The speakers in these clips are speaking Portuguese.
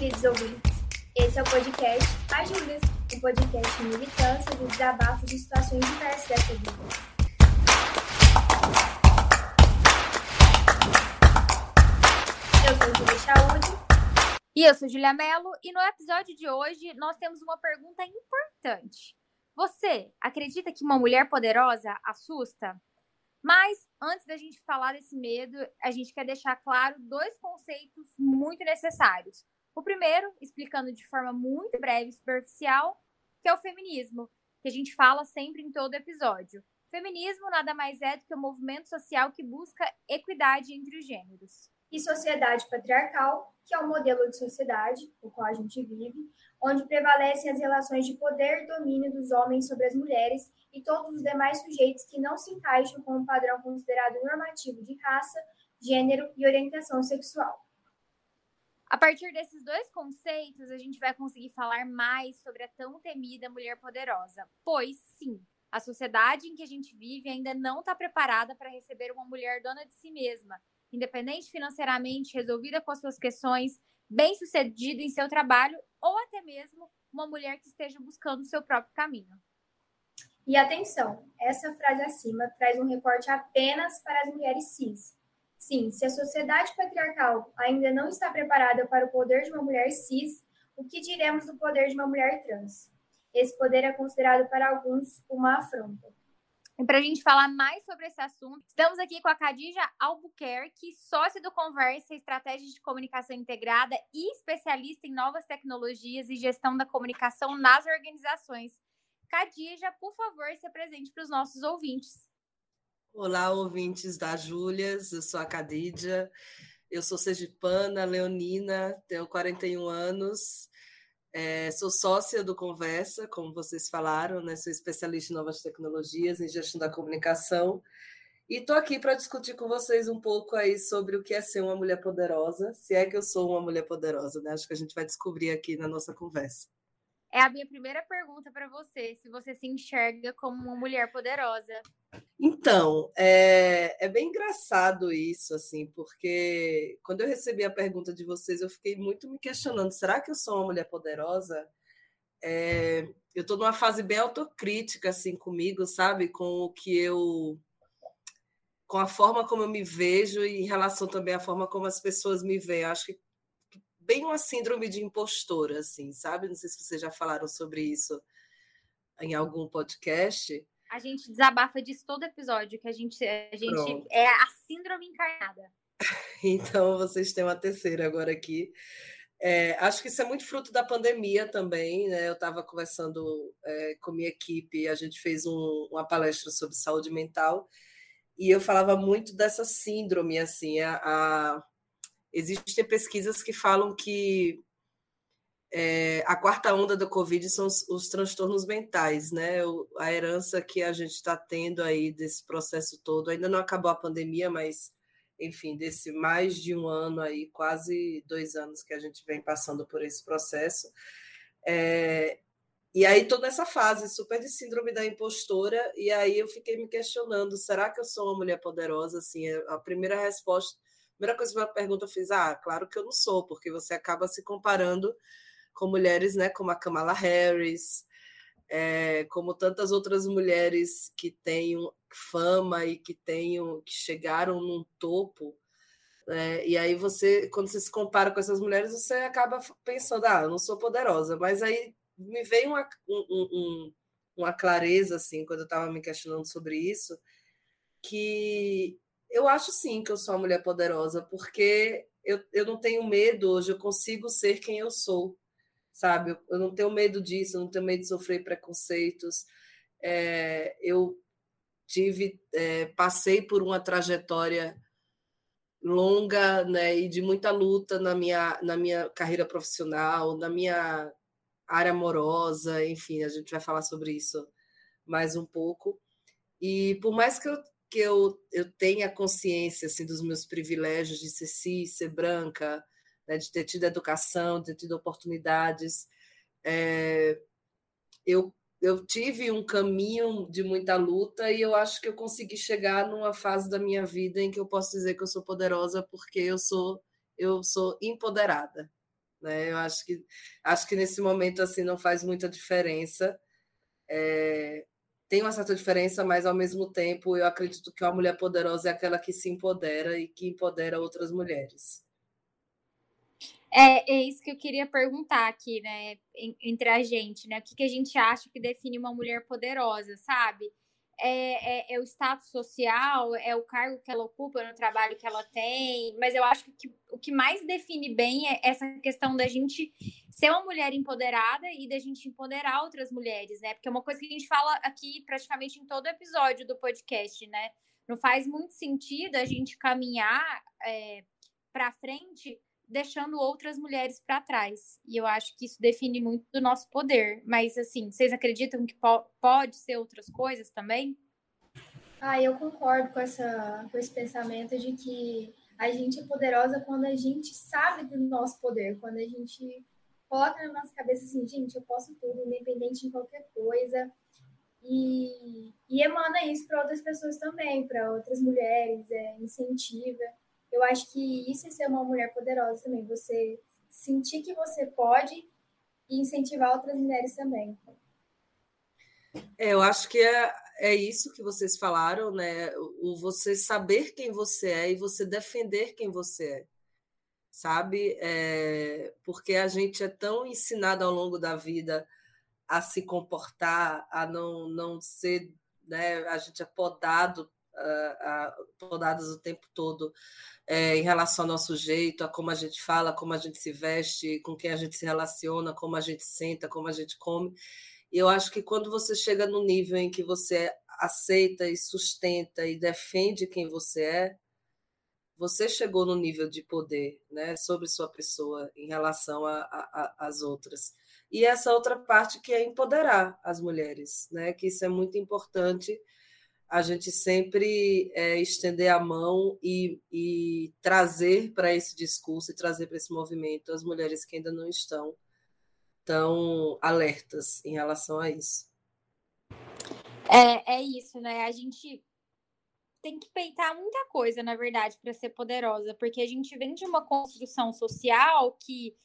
queridos ouvintes. Esse é o podcast Ajudas, um podcast de militância e desabafos de situações diversas dessa vida. Eu sou Julia Chaude. E eu sou Julia Mello, e no episódio de hoje nós temos uma pergunta importante. Você acredita que uma mulher poderosa assusta? Mas antes da gente falar desse medo, a gente quer deixar claro dois conceitos muito necessários. O primeiro, explicando de forma muito breve e superficial, que é o feminismo, que a gente fala sempre em todo episódio. Feminismo nada mais é do que um movimento social que busca equidade entre os gêneros. E sociedade patriarcal, que é o modelo de sociedade no qual a gente vive, onde prevalecem as relações de poder e domínio dos homens sobre as mulheres e todos os demais sujeitos que não se encaixam com o um padrão considerado normativo de raça, gênero e orientação sexual. A partir desses dois conceitos, a gente vai conseguir falar mais sobre a tão temida mulher poderosa. Pois, sim, a sociedade em que a gente vive ainda não está preparada para receber uma mulher dona de si mesma, independente financeiramente, resolvida com as suas questões, bem-sucedida em seu trabalho ou até mesmo uma mulher que esteja buscando o seu próprio caminho. E atenção, essa frase acima traz um recorte apenas para as mulheres cis. Sim, se a sociedade patriarcal ainda não está preparada para o poder de uma mulher cis, o que diremos do poder de uma mulher trans? Esse poder é considerado para alguns uma afronta. E para a gente falar mais sobre esse assunto, estamos aqui com a Khadija Albuquerque, sócia do Conversa Estratégia de Comunicação Integrada e especialista em novas tecnologias e gestão da comunicação nas organizações. Khadija, por favor, se apresente para os nossos ouvintes. Olá, ouvintes da Júlias, eu sou a Khadija, eu sou sergipana, leonina, tenho 41 anos, é, sou sócia do Conversa, como vocês falaram, né? sou especialista em novas tecnologias, em gestão da comunicação, e estou aqui para discutir com vocês um pouco aí sobre o que é ser uma mulher poderosa, se é que eu sou uma mulher poderosa, né? Acho que a gente vai descobrir aqui na nossa conversa. É a minha primeira pergunta para você, se você se enxerga como uma mulher poderosa. Então, é, é bem engraçado isso, assim, porque quando eu recebi a pergunta de vocês, eu fiquei muito me questionando: será que eu sou uma mulher poderosa? É, eu estou numa fase bem autocrítica, assim, comigo, sabe? Com o que eu. com a forma como eu me vejo e em relação também à forma como as pessoas me veem. Eu acho que bem uma síndrome de impostora, assim, sabe? Não sei se vocês já falaram sobre isso em algum podcast. A gente desabafa disso todo episódio, que a gente, a gente é a síndrome encarnada. Então, vocês têm uma terceira agora aqui. É, acho que isso é muito fruto da pandemia também, né? Eu estava conversando é, com minha equipe, a gente fez um, uma palestra sobre saúde mental e eu falava muito dessa síndrome, assim, a, a Existem pesquisas que falam que é, a quarta onda da Covid são os, os transtornos mentais, né? O, a herança que a gente está tendo aí desse processo todo. Ainda não acabou a pandemia, mas, enfim, desse mais de um ano aí, quase dois anos que a gente vem passando por esse processo. É, e aí toda essa fase super de síndrome da impostora, e aí eu fiquei me questionando, será que eu sou uma mulher poderosa? Assim, a primeira resposta primeira coisa que eu pergunta eu fiz, ah, claro que eu não sou, porque você acaba se comparando com mulheres, né, como a Kamala Harris, é, como tantas outras mulheres que têm fama e que tenham, que chegaram num topo, né, e aí você, quando você se compara com essas mulheres, você acaba pensando, ah, eu não sou poderosa, mas aí me veio uma, um, um, uma clareza, assim, quando eu estava me questionando sobre isso, que eu acho sim que eu sou uma mulher poderosa, porque eu, eu não tenho medo hoje, eu consigo ser quem eu sou, sabe? Eu, eu não tenho medo disso, eu não tenho medo de sofrer preconceitos. É, eu tive, é, passei por uma trajetória longa né, e de muita luta na minha, na minha carreira profissional, na minha área amorosa, enfim, a gente vai falar sobre isso mais um pouco. E por mais que eu que eu, eu tenha consciência assim, dos meus privilégios de ser cis, ser branca, né, de ter tido educação, de ter tido oportunidades. É, eu, eu tive um caminho de muita luta e eu acho que eu consegui chegar numa fase da minha vida em que eu posso dizer que eu sou poderosa porque eu sou eu sou empoderada. Né? Eu acho que, acho que nesse momento assim não faz muita diferença. É, tem uma certa diferença, mas ao mesmo tempo eu acredito que uma mulher poderosa é aquela que se empodera e que empodera outras mulheres. É, é isso que eu queria perguntar aqui, né, entre a gente, né? O que, que a gente acha que define uma mulher poderosa, sabe? É, é, é, o status social, é o cargo que ela ocupa no trabalho que ela tem, mas eu acho que o que mais define bem é essa questão da gente ser uma mulher empoderada e da gente empoderar outras mulheres, né? Porque é uma coisa que a gente fala aqui praticamente em todo episódio do podcast, né? Não faz muito sentido a gente caminhar é, para frente deixando outras mulheres para trás. E eu acho que isso define muito do nosso poder. Mas, assim, vocês acreditam que po pode ser outras coisas também? Ah, eu concordo com, essa, com esse pensamento de que a gente é poderosa quando a gente sabe do nosso poder, quando a gente coloca na nossa cabeça assim, gente, eu posso tudo, independente de qualquer coisa. E, e emana isso para outras pessoas também, para outras mulheres, é, incentiva. Eu acho que isso é ser uma mulher poderosa também, você sentir que você pode e incentivar outras mulheres também. É, eu acho que é, é isso que vocês falaram, né? O, você saber quem você é e você defender quem você é, sabe? É, porque a gente é tão ensinado ao longo da vida a se comportar, a não, não ser, né? A gente é podado podadas o tempo todo é, em relação ao nosso jeito, a como a gente fala, como a gente se veste, com quem a gente se relaciona, como a gente senta, como a gente come. E eu acho que quando você chega no nível em que você aceita e sustenta e defende quem você é, você chegou no nível de poder né, sobre sua pessoa em relação às outras. E essa outra parte que é empoderar as mulheres, né, que isso é muito importante a gente sempre é, estender a mão e, e trazer para esse discurso e trazer para esse movimento as mulheres que ainda não estão tão alertas em relação a isso. É, é isso, né? A gente tem que peitar muita coisa, na verdade, para ser poderosa, porque a gente vem de uma construção social que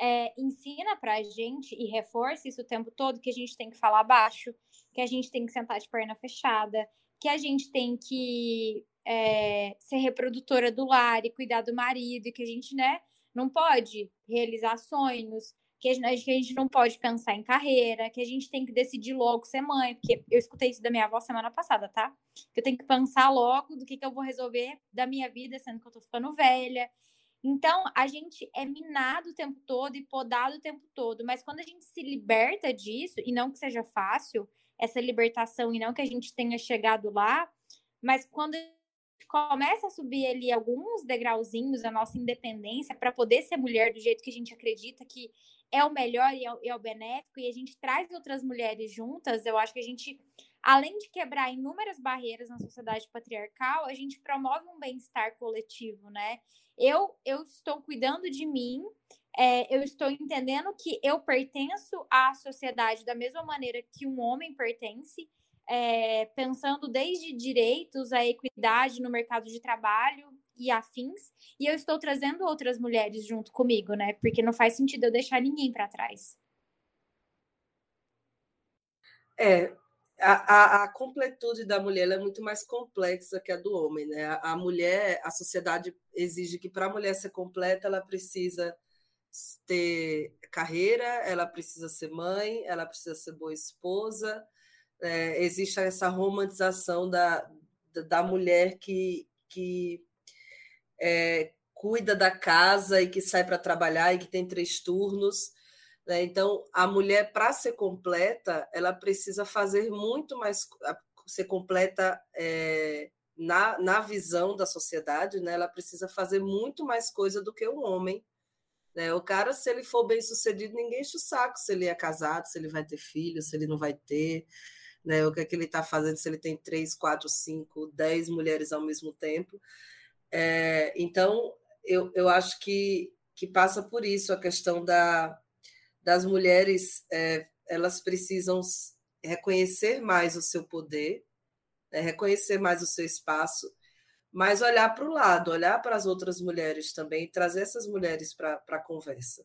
é, ensina para a gente e reforça isso o tempo todo que a gente tem que falar baixo, que a gente tem que sentar de perna fechada, que a gente tem que é, ser reprodutora do lar e cuidar do marido, e que a gente, né, não pode realizar sonhos, que a, gente, que a gente não pode pensar em carreira, que a gente tem que decidir logo ser mãe, porque eu escutei isso da minha avó semana passada, tá? Que eu tenho que pensar logo do que, que eu vou resolver da minha vida, sendo que eu tô ficando velha. Então, a gente é minado o tempo todo e podado o tempo todo, mas quando a gente se liberta disso, e não que seja fácil, essa libertação e não que a gente tenha chegado lá, mas quando começa a subir ali alguns degrauzinhos da nossa independência para poder ser mulher do jeito que a gente acredita que é o melhor e é o, é o benéfico, e a gente traz outras mulheres juntas, eu acho que a gente, além de quebrar inúmeras barreiras na sociedade patriarcal, a gente promove um bem-estar coletivo, né? Eu, eu estou cuidando de mim, é, eu estou entendendo que eu pertenço à sociedade da mesma maneira que um homem pertence, é, pensando desde direitos à equidade no mercado de trabalho e afins, e eu estou trazendo outras mulheres junto comigo, né? Porque não faz sentido eu deixar ninguém para trás. É, a, a, a, completude da mulher é muito mais complexa que a do homem, né? A, a mulher, a sociedade exige que para a mulher ser completa, ela precisa ter carreira, ela precisa ser mãe, ela precisa ser boa esposa. É, existe essa romantização da, da mulher que, que é, cuida da casa e que sai para trabalhar e que tem três turnos. Né? Então, a mulher, para ser completa, ela precisa fazer muito mais, ser completa é, na, na visão da sociedade, né? ela precisa fazer muito mais coisa do que o homem né? O cara, se ele for bem sucedido, ninguém enche o saco se ele é casado, se ele vai ter filho, se ele não vai ter, né? o que é que ele está fazendo, se ele tem três, quatro, cinco, dez mulheres ao mesmo tempo. É, então, eu, eu acho que, que passa por isso a questão da, das mulheres, é, elas precisam reconhecer mais o seu poder, né? reconhecer mais o seu espaço mas olhar para o lado, olhar para as outras mulheres também, trazer essas mulheres para a conversa.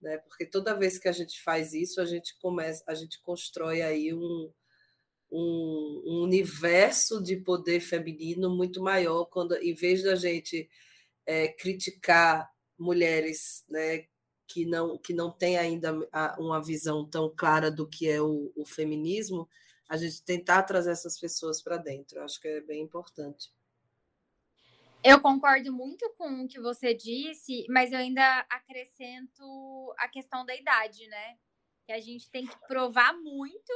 né? Porque toda vez que a gente faz isso, a gente começa, a gente constrói aí um, um, um universo de poder feminino muito maior quando, em vez da gente é, criticar mulheres, né, que não que não tem ainda uma visão tão clara do que é o, o feminismo, a gente tentar trazer essas pessoas para dentro. Acho que é bem importante. Eu concordo muito com o que você disse, mas eu ainda acrescento a questão da idade, né? Que a gente tem que provar muito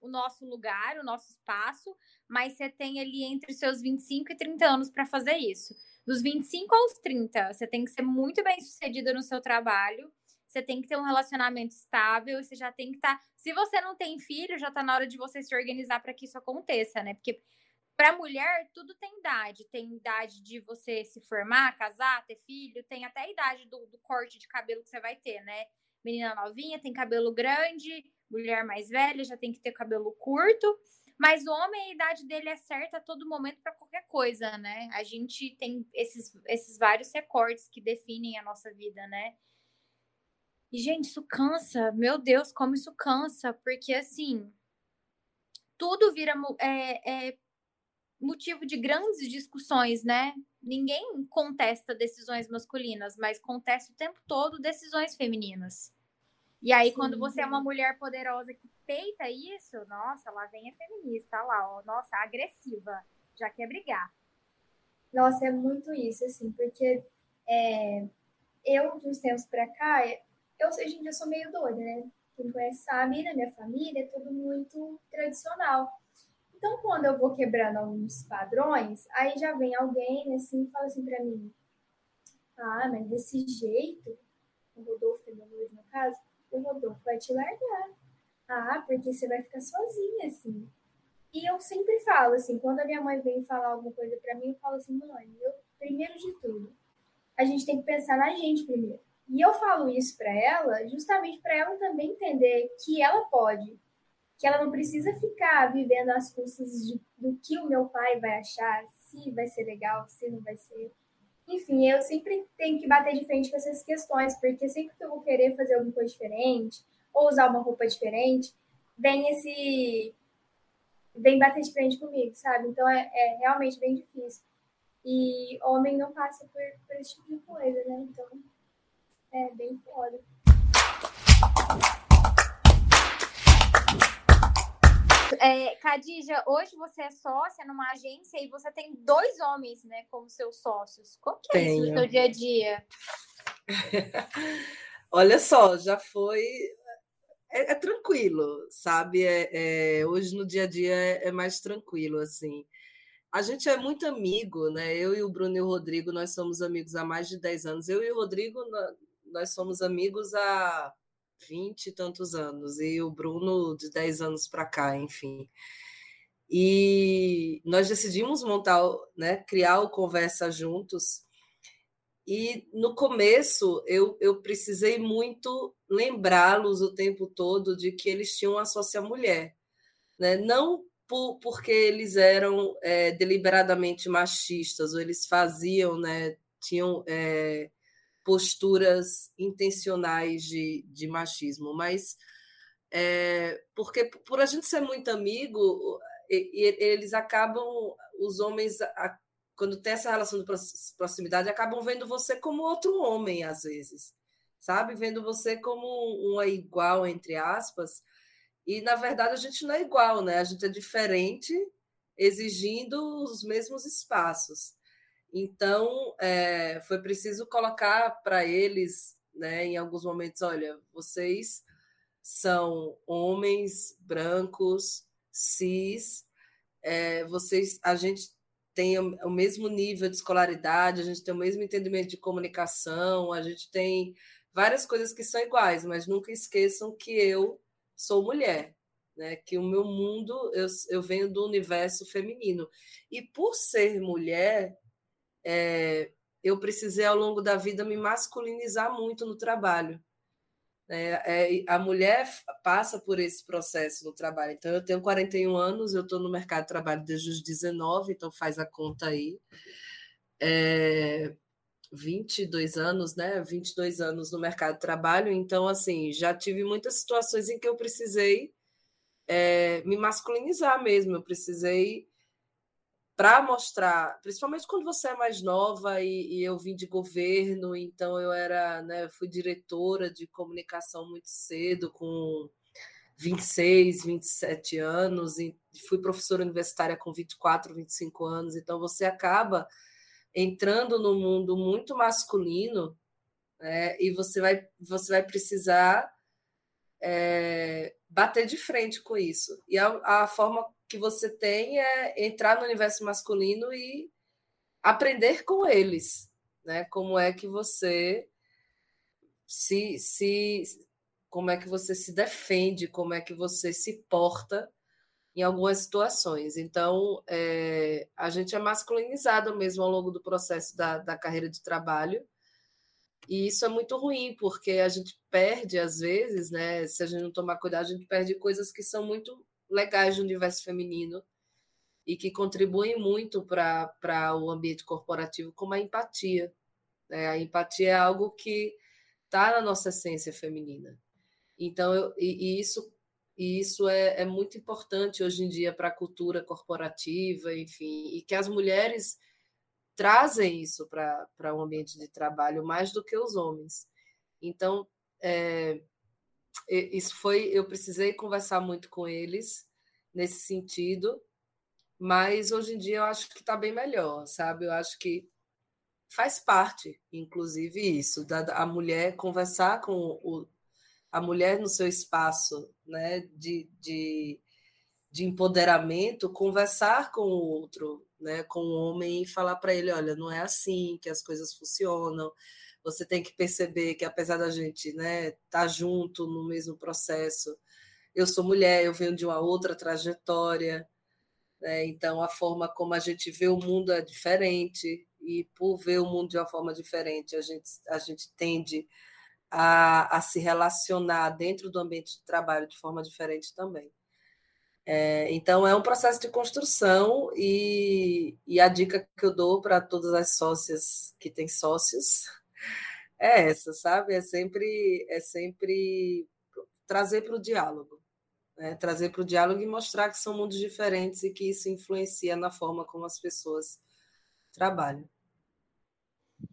o nosso lugar, o nosso espaço, mas você tem ali entre os seus 25 e 30 anos para fazer isso. Dos 25 aos 30, você tem que ser muito bem sucedido no seu trabalho, você tem que ter um relacionamento estável, você já tem que estar. Tá... Se você não tem filho, já está na hora de você se organizar para que isso aconteça, né? Porque para mulher, tudo tem idade. Tem idade de você se formar, casar, ter filho, tem até a idade do, do corte de cabelo que você vai ter, né? Menina novinha tem cabelo grande, mulher mais velha já tem que ter cabelo curto. Mas o homem, a idade dele é certa a todo momento para qualquer coisa, né? A gente tem esses, esses vários recortes que definem a nossa vida, né? E, gente, isso cansa. Meu Deus, como isso cansa. Porque, assim, tudo vira é, é motivo de grandes discussões, né? Ninguém contesta decisões masculinas, mas contesta o tempo todo decisões femininas. E aí, Sim. quando você é uma mulher poderosa que peita isso, nossa, lá vem a feminista, lá, ó, nossa, agressiva, já quer brigar. Nossa, é muito isso, assim, porque é, eu, de uns tempos pra cá, eu, hoje em dia, sou meio doida, né? Quem conhece sabe, na minha família é tudo muito tradicional. Então, quando eu vou quebrando alguns padrões, aí já vem alguém assim e fala assim para mim: Ah, mas desse jeito, o Rodolfo, é meu noivo no caso, o Rodolfo vai te largar. Ah, porque você vai ficar sozinha, assim. E eu sempre falo, assim, quando a minha mãe vem falar alguma coisa para mim, eu falo assim: Mãe, eu, primeiro de tudo, a gente tem que pensar na gente primeiro. E eu falo isso para ela, justamente para ela também entender que ela pode que ela não precisa ficar vivendo às custas de, do que o meu pai vai achar, se vai ser legal, se não vai ser. Enfim, eu sempre tenho que bater de frente com essas questões, porque sempre que eu vou querer fazer alguma coisa diferente, ou usar uma roupa diferente, vem esse. vem bater de frente comigo, sabe? Então é, é realmente bem difícil. E homem não passa por, por esse tipo de coisa, né? Então é bem foda. É, Cadija, hoje você é sócia numa agência e você tem dois homens, né, como seus sócios. Como que é Tenho. isso no seu dia a dia? Olha só, já foi. É, é tranquilo, sabe? É, é, hoje no dia a dia é, é mais tranquilo, assim. A gente é muito amigo, né? Eu e o Bruno e o Rodrigo, nós somos amigos há mais de 10 anos. Eu e o Rodrigo, nós somos amigos há vinte e tantos anos, e o Bruno de 10 anos para cá, enfim. E nós decidimos montar, né, criar o Conversa Juntos. E no começo eu, eu precisei muito lembrá-los o tempo todo de que eles tinham a sócia mulher. Né? Não por, porque eles eram é, deliberadamente machistas, ou eles faziam, né, tinham é, posturas intencionais de, de machismo, mas é, porque por a gente ser muito amigo, eles acabam, os homens, quando tem essa relação de proximidade, acabam vendo você como outro homem, às vezes, sabe? Vendo você como uma igual, entre aspas, e na verdade a gente não é igual, né? A gente é diferente, exigindo os mesmos espaços. Então, é, foi preciso colocar para eles, né, em alguns momentos, olha, vocês são homens brancos, cis, é, vocês, a gente tem o mesmo nível de escolaridade, a gente tem o mesmo entendimento de comunicação, a gente tem várias coisas que são iguais, mas nunca esqueçam que eu sou mulher, né? Que o meu mundo eu, eu venho do universo feminino e por ser mulher é, eu precisei, ao longo da vida, me masculinizar muito no trabalho. É, é, a mulher passa por esse processo no trabalho. Então, eu tenho 41 anos, eu estou no mercado de trabalho desde os 19, então faz a conta aí. É, 22 anos, né? 22 anos no mercado de trabalho, então, assim, já tive muitas situações em que eu precisei é, me masculinizar mesmo, eu precisei para mostrar, principalmente quando você é mais nova e, e, eu vim de governo, então eu era, né, fui diretora de comunicação muito cedo, com 26, 27 anos, e fui professora universitária com 24, 25 anos, então você acaba entrando no mundo muito masculino, né, e você vai, você vai precisar é, bater de frente com isso. E a, a forma que você tem é entrar no universo masculino e aprender com eles, né? Como é que você se, se como é que você se defende, como é que você se porta em algumas situações. Então, é, a gente é masculinizado mesmo ao longo do processo da, da carreira de trabalho. E isso é muito ruim, porque a gente perde, às vezes, né? Se a gente não tomar cuidado, a gente perde coisas que são muito legais do universo feminino e que contribuem muito para o ambiente corporativo, como a empatia. Né? A empatia é algo que está na nossa essência feminina. Então, eu, e, e isso, e isso é, é muito importante hoje em dia para a cultura corporativa, enfim, e que as mulheres trazem isso para o um ambiente de trabalho mais do que os homens. Então, é, isso foi, eu precisei conversar muito com eles nesse sentido, mas hoje em dia eu acho que está bem melhor, sabe? Eu acho que faz parte, inclusive, isso, da a mulher conversar com o, a mulher no seu espaço né, de, de, de empoderamento, conversar com o outro, né, com o homem e falar para ele, olha, não é assim que as coisas funcionam, você tem que perceber que apesar da gente né, tá junto no mesmo processo, eu sou mulher, eu venho de uma outra trajetória, né? então a forma como a gente vê o mundo é diferente, e por ver o mundo de uma forma diferente, a gente, a gente tende a, a se relacionar dentro do ambiente de trabalho de forma diferente também. É, então, é um processo de construção, e, e a dica que eu dou para todas as sócias que têm sócios é essa, sabe? É sempre, é sempre trazer para o diálogo. Né? Trazer para o diálogo e mostrar que são mundos diferentes e que isso influencia na forma como as pessoas trabalham.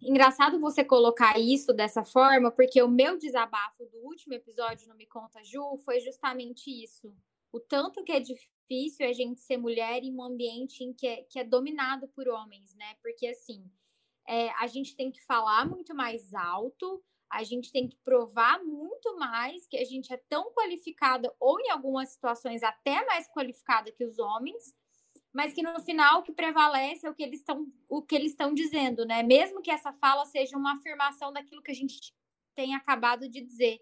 Engraçado você colocar isso dessa forma, porque o meu desabafo do último episódio no Me Conta Ju foi justamente isso. O tanto que é difícil a gente ser mulher em um ambiente em que é, que é dominado por homens, né? Porque assim, é, a gente tem que falar muito mais alto, a gente tem que provar muito mais que a gente é tão qualificada, ou em algumas situações até mais qualificada que os homens, mas que no final o que prevalece é o que eles estão o que eles estão dizendo, né? Mesmo que essa fala seja uma afirmação daquilo que a gente tem acabado de dizer.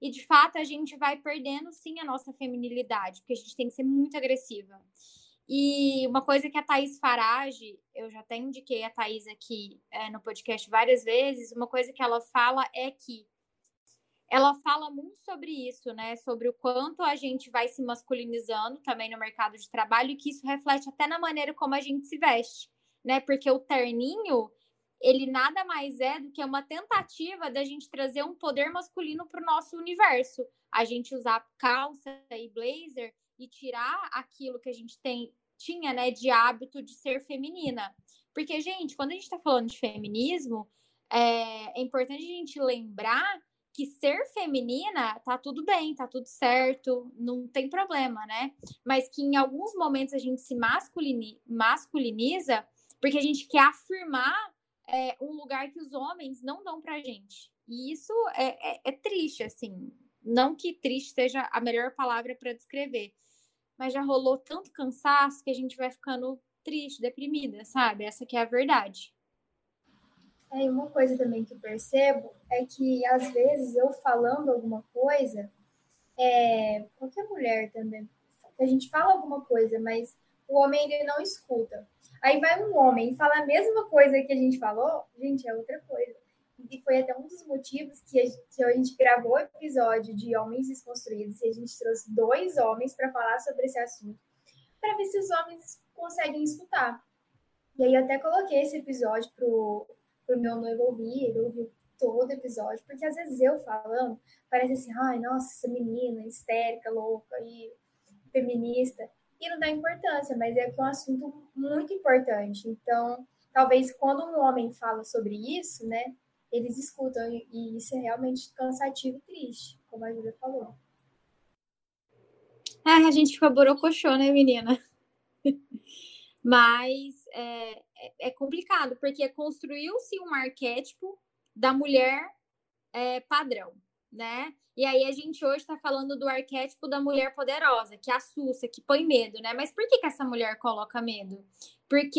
E de fato a gente vai perdendo sim a nossa feminilidade, porque a gente tem que ser muito agressiva. E uma coisa que a Thaís Farage, eu já até indiquei a Thaís aqui é, no podcast várias vezes, uma coisa que ela fala é que ela fala muito sobre isso, né? Sobre o quanto a gente vai se masculinizando também no mercado de trabalho e que isso reflete até na maneira como a gente se veste, né? Porque o terninho, ele nada mais é do que uma tentativa da gente trazer um poder masculino para o nosso universo. A gente usar calça e blazer e tirar aquilo que a gente tem tinha, né, de hábito de ser feminina. Porque, gente, quando a gente está falando de feminismo, é, é, importante a gente lembrar que ser feminina tá tudo bem, tá tudo certo, não tem problema, né? Mas que em alguns momentos a gente se masculini masculiniza porque a gente quer afirmar é, um lugar que os homens não dão pra gente. E isso é, é, é triste, assim. Não que triste seja a melhor palavra para descrever, mas já rolou tanto cansaço que a gente vai ficando triste, deprimida, sabe? Essa que é a verdade. É, e uma coisa também que percebo é que, às vezes, eu falando alguma coisa, é, qualquer mulher também, a gente fala alguma coisa, mas o homem ele não escuta. Aí vai um homem e fala a mesma coisa que a gente falou, gente, é outra coisa e foi até um dos motivos que a, gente, que a gente gravou o episódio de Homens Desconstruídos e a gente trouxe dois homens para falar sobre esse assunto, para ver se os homens conseguem escutar. E aí eu até coloquei esse episódio pro, para o meu noivo ouvir, ele ouviu todo episódio, porque às vezes eu falando, parece assim, ai, nossa, essa menina histérica, louca e feminista, e não dá importância, mas é um assunto muito importante. Então, talvez quando um homem fala sobre isso, né, eles escutam, e isso é realmente cansativo e triste, como a Júlia falou. É, a gente fica borocochô, né, menina? Mas é, é, é complicado, porque construiu-se um arquétipo da mulher é, padrão, né? E aí a gente hoje está falando do arquétipo da mulher poderosa, que assusta, que põe medo, né? Mas por que, que essa mulher coloca medo? Porque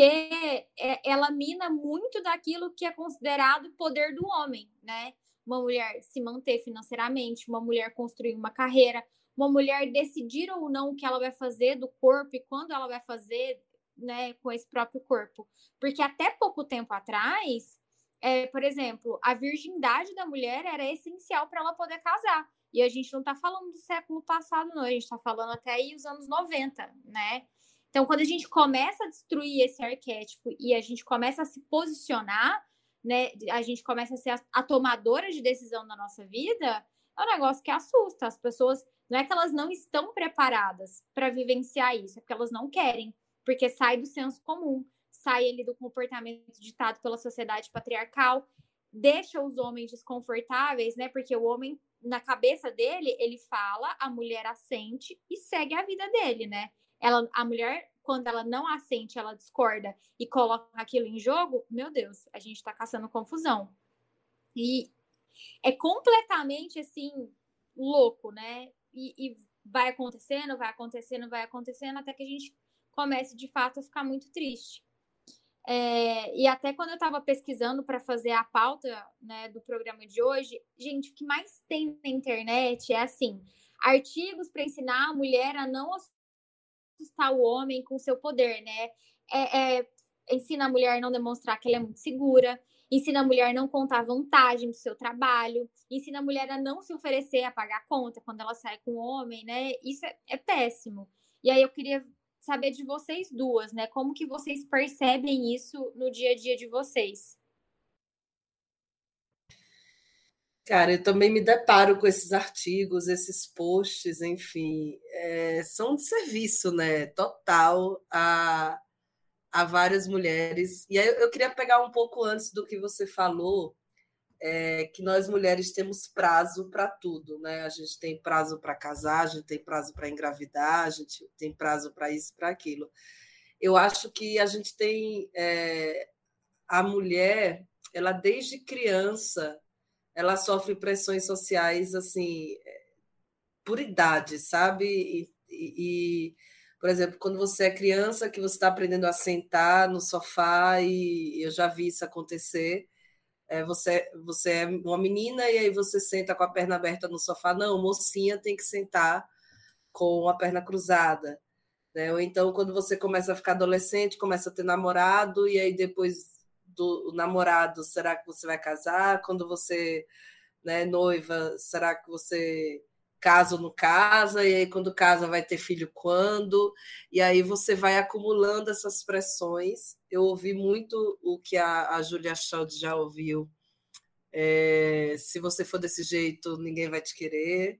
é, ela mina muito daquilo que é considerado poder do homem, né? Uma mulher se manter financeiramente, uma mulher construir uma carreira, uma mulher decidir ou não o que ela vai fazer do corpo e quando ela vai fazer, né, com esse próprio corpo. Porque até pouco tempo atrás, é, por exemplo, a virgindade da mulher era essencial para ela poder casar. E a gente não está falando do século passado, não, a gente está falando até aí os anos 90, né? Então, quando a gente começa a destruir esse arquétipo e a gente começa a se posicionar, né, a gente começa a ser a, a tomadora de decisão na nossa vida, é um negócio que assusta. As pessoas, não é que elas não estão preparadas para vivenciar isso, é porque elas não querem, porque sai do senso comum sai ali do comportamento ditado pela sociedade patriarcal, deixa os homens desconfortáveis, né? Porque o homem, na cabeça dele, ele fala, a mulher assente e segue a vida dele, né? Ela, a mulher, quando ela não assente, ela discorda e coloca aquilo em jogo, meu Deus, a gente tá caçando confusão. E é completamente assim, louco, né? E, e vai acontecendo, vai acontecendo, vai acontecendo, até que a gente comece de fato a ficar muito triste. É, e até quando eu estava pesquisando para fazer a pauta né, do programa de hoje, gente, o que mais tem na internet é assim: artigos para ensinar a mulher a não assustar o homem com seu poder, né? É, é, ensina a mulher a não demonstrar que ela é muito segura, ensina a mulher a não contar vantagem do seu trabalho, ensina a mulher a não se oferecer a pagar conta quando ela sai com o homem, né? Isso é, é péssimo. E aí eu queria saber de vocês duas, né? Como que vocês percebem isso no dia a dia de vocês? Cara, eu também me deparo com esses artigos, esses posts, enfim, é, são de serviço, né? Total a, a várias mulheres. E aí eu queria pegar um pouco antes do que você falou, é, que nós mulheres temos prazo para tudo, né? A gente tem prazo para casar, a gente tem prazo para engravidar, a gente tem prazo para isso, para aquilo. Eu acho que a gente tem é, a mulher, ela desde criança, ela sofre pressões sociais assim por idade, sabe? E, e, por exemplo, quando você é criança, que você está aprendendo a sentar no sofá, e eu já vi isso acontecer é, você, você é uma menina e aí você senta com a perna aberta no sofá. Não, mocinha tem que sentar com a perna cruzada. Né? Ou então, quando você começa a ficar adolescente, começa a ter namorado, e aí depois do namorado, será que você vai casar? Quando você né, noiva, será que você casa ou não casa? E aí, quando casa, vai ter filho quando? E aí você vai acumulando essas pressões eu ouvi muito o que a, a Julia Child já ouviu. É, se você for desse jeito, ninguém vai te querer.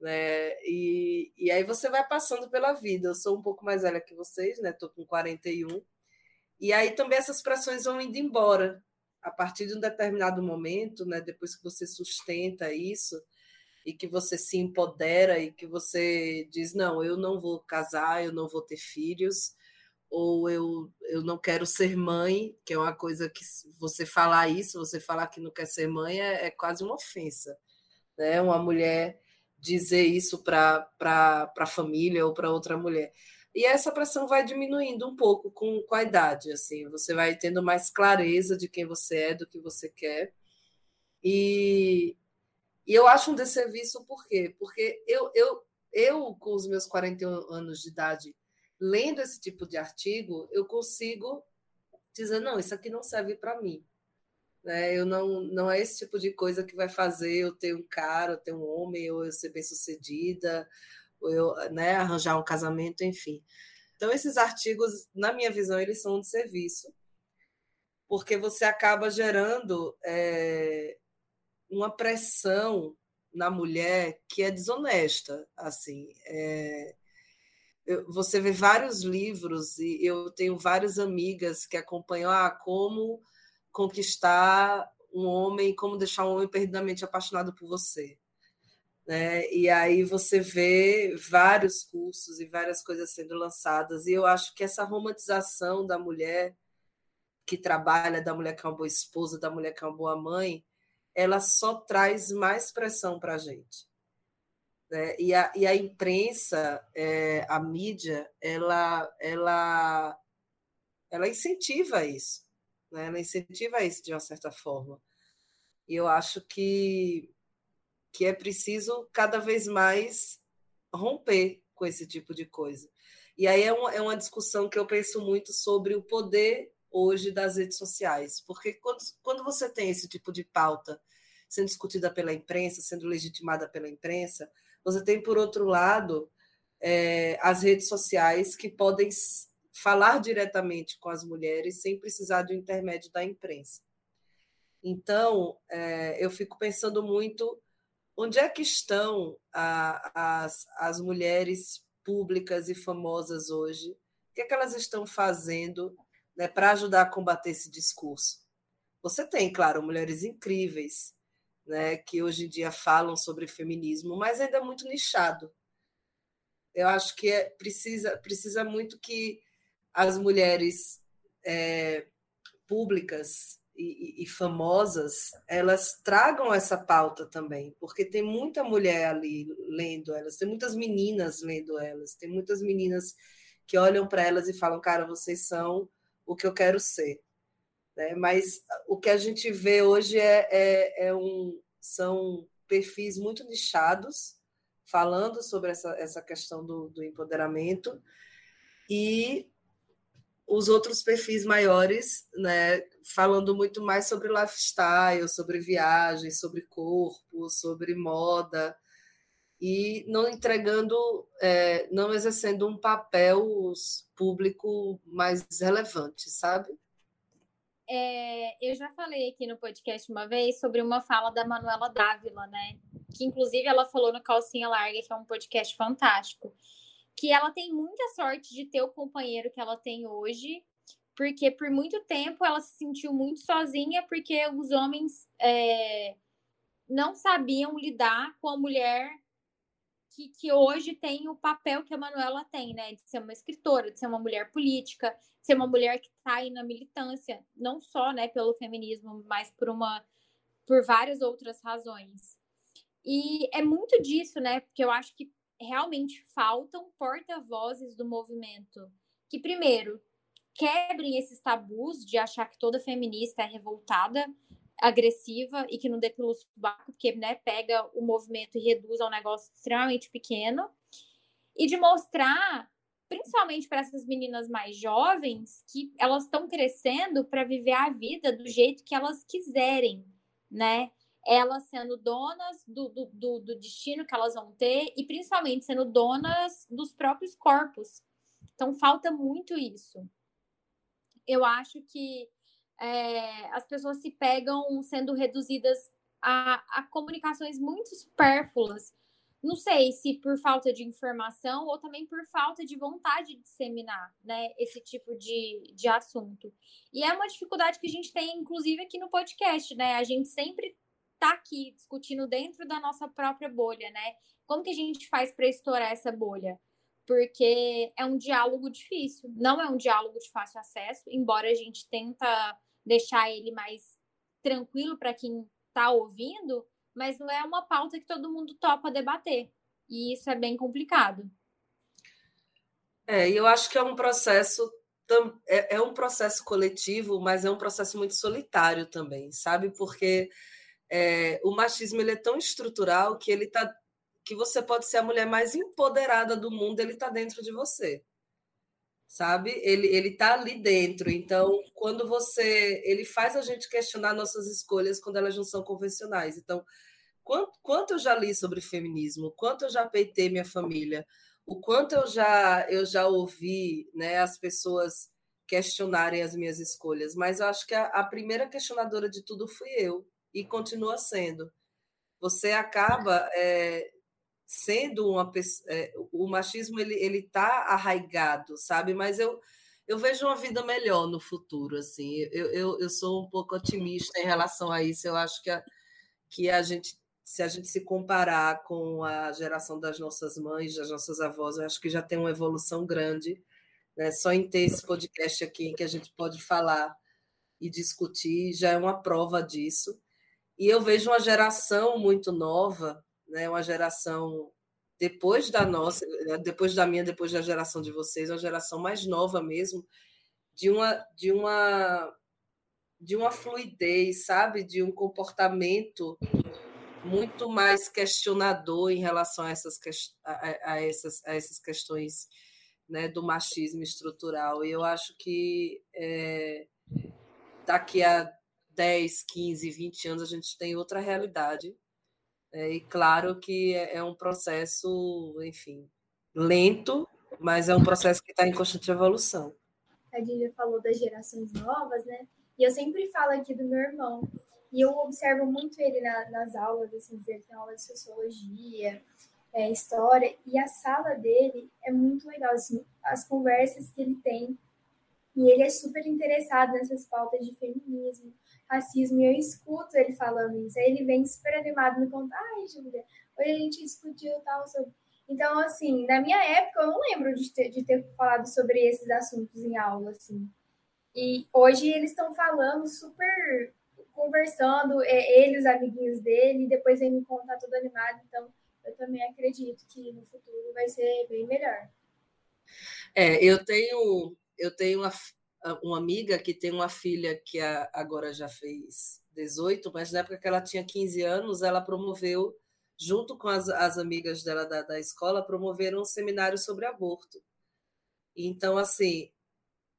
Né? E, e aí você vai passando pela vida. Eu sou um pouco mais velha que vocês, né? Estou com 41. E aí também essas pressões vão indo embora. A partir de um determinado momento, né? depois que você sustenta isso e que você se empodera e que você diz: não, eu não vou casar, eu não vou ter filhos, ou eu, eu não quero ser mãe, que é uma coisa que você falar isso, você falar que não quer ser mãe, é, é quase uma ofensa. Né? Uma mulher dizer isso para a família ou para outra mulher. E essa pressão vai diminuindo um pouco com, com a idade, assim, você vai tendo mais clareza de quem você é, do que você quer. E, e eu acho um desserviço por quê? Porque eu, eu, eu, com os meus 41 anos de idade, lendo esse tipo de artigo, eu consigo dizer, não, isso aqui não serve para mim. Né? Eu não, não é esse tipo de coisa que vai fazer eu ter um cara, eu ter um homem, ou eu ser bem-sucedida, ou eu né, arranjar um casamento, enfim. Então, esses artigos, na minha visão, eles são de serviço. porque você acaba gerando é, uma pressão na mulher que é desonesta, assim. É, você vê vários livros e eu tenho várias amigas que acompanham ah, como conquistar um homem, como deixar um homem perdidamente apaixonado por você. Né? E aí você vê vários cursos e várias coisas sendo lançadas, e eu acho que essa romantização da mulher que trabalha, da mulher que é uma boa esposa, da mulher que é uma boa mãe, ela só traz mais pressão para a gente. Né? E, a, e a imprensa, é, a mídia, ela, ela, ela incentiva isso. Né? Ela incentiva isso de uma certa forma. E eu acho que, que é preciso cada vez mais romper com esse tipo de coisa. E aí é uma, é uma discussão que eu penso muito sobre o poder hoje das redes sociais, porque quando, quando você tem esse tipo de pauta sendo discutida pela imprensa, sendo legitimada pela imprensa, você tem, por outro lado, é, as redes sociais que podem falar diretamente com as mulheres sem precisar do intermédio da imprensa. Então, é, eu fico pensando muito onde é que estão a, as, as mulheres públicas e famosas hoje, o que, é que elas estão fazendo né, para ajudar a combater esse discurso. Você tem, claro, mulheres incríveis, né, que hoje em dia falam sobre feminismo, mas ainda é muito nichado. Eu acho que é, precisa, precisa muito que as mulheres é, públicas e, e, famosas elas tragam essa pauta também, porque tem muita mulher ali lendo elas, tem muitas meninas lendo elas, tem muitas meninas que olham para elas e falam, cara, vocês são o que eu quero ser. Né? Mas o que a gente vê hoje é, é, é um, são perfis muito nichados, falando sobre essa, essa questão do, do empoderamento, e os outros perfis maiores, né, falando muito mais sobre lifestyle, sobre viagem, sobre corpo, sobre moda, e não entregando, é, não exercendo um papel público mais relevante, sabe? É, eu já falei aqui no podcast uma vez sobre uma fala da Manuela Dávila, né? Que inclusive ela falou no Calcinha Larga, que é um podcast fantástico, que ela tem muita sorte de ter o companheiro que ela tem hoje, porque por muito tempo ela se sentiu muito sozinha, porque os homens é, não sabiam lidar com a mulher que, que hoje tem o papel que a Manuela tem, né? De ser uma escritora, de ser uma mulher política, de ser uma mulher que está aí na militância, não só né, pelo feminismo, mas por uma por várias outras razões. E é muito disso, né? Porque eu acho que realmente faltam porta-vozes do movimento que, primeiro, quebrem esses tabus de achar que toda feminista é revoltada, agressiva e que não dê pelo subaco, porque né, pega o movimento e reduz a um negócio extremamente pequeno. E de mostrar, principalmente para essas meninas mais jovens, que elas estão crescendo para viver a vida do jeito que elas quiserem, né? Elas sendo donas do, do, do, do destino que elas vão ter e principalmente sendo donas dos próprios corpos. Então falta muito isso. Eu acho que é, as pessoas se pegam sendo reduzidas a, a comunicações muito supérfluas. Não sei se por falta de informação ou também por falta de vontade de disseminar né, esse tipo de, de assunto. E é uma dificuldade que a gente tem, inclusive, aqui no podcast, né? A gente sempre está aqui discutindo dentro da nossa própria bolha, né? Como que a gente faz para estourar essa bolha? Porque é um diálogo difícil, não é um diálogo de fácil acesso, embora a gente tenta deixar ele mais tranquilo para quem está ouvindo, mas não é uma pauta que todo mundo topa debater. E isso é bem complicado. É, eu acho que é um processo é, é um processo coletivo, mas é um processo muito solitário também, sabe? Porque é, o machismo ele é tão estrutural que ele tá que você pode ser a mulher mais empoderada do mundo, ele está dentro de você sabe? Ele ele tá ali dentro. Então, quando você ele faz a gente questionar nossas escolhas quando elas não são convencionais. Então, quanto, quanto eu já li sobre feminismo, quanto eu já peitei minha família, o quanto eu já eu já ouvi, né, as pessoas questionarem as minhas escolhas, mas eu acho que a, a primeira questionadora de tudo fui eu e continua sendo. Você acaba é, sendo uma pessoa. É, o machismo ele ele está arraigado, sabe? Mas eu eu vejo uma vida melhor no futuro, assim. Eu, eu, eu sou um pouco otimista em relação a isso. Eu acho que a, que a gente, se a gente se comparar com a geração das nossas mães, das nossas avós, eu acho que já tem uma evolução grande. Né? Só em ter esse podcast aqui que a gente pode falar e discutir já é uma prova disso. E eu vejo uma geração muito nova, né? uma geração depois da nossa, depois da minha, depois da geração de vocês, uma geração mais nova mesmo, de uma de uma de uma fluidez, sabe, de um comportamento muito mais questionador em relação a essas a, a essas a essas questões, né, do machismo estrutural. E eu acho que é, daqui a 10, 15, 20 anos a gente tem outra realidade é, e claro que é, é um processo, enfim, lento, mas é um processo que está em constante evolução. A Dília falou das gerações novas, né? E eu sempre falo aqui do meu irmão. E eu observo muito ele na, nas aulas, assim, ele tem aula de sociologia, é, história, e a sala dele é muito legal, assim, as conversas que ele tem. E ele é super interessado nessas pautas de feminismo, racismo, e eu escuto ele falando isso. Aí ele vem super animado me contar, ai, Júlia, hoje a gente discutiu tal sobre. Então, assim, na minha época, eu não lembro de ter, de ter falado sobre esses assuntos em aula, assim. E hoje eles estão falando super, conversando, é, ele, os amiguinhos dele, e depois vem me contar todo animado. Então, eu também acredito que no futuro vai ser bem melhor. É, eu tenho, eu tenho uma, uma amiga que tem uma filha que agora já fez 18, mas na época que ela tinha 15 anos, ela promoveu, junto com as, as amigas dela da, da escola, promoveram um seminário sobre aborto. Então, assim,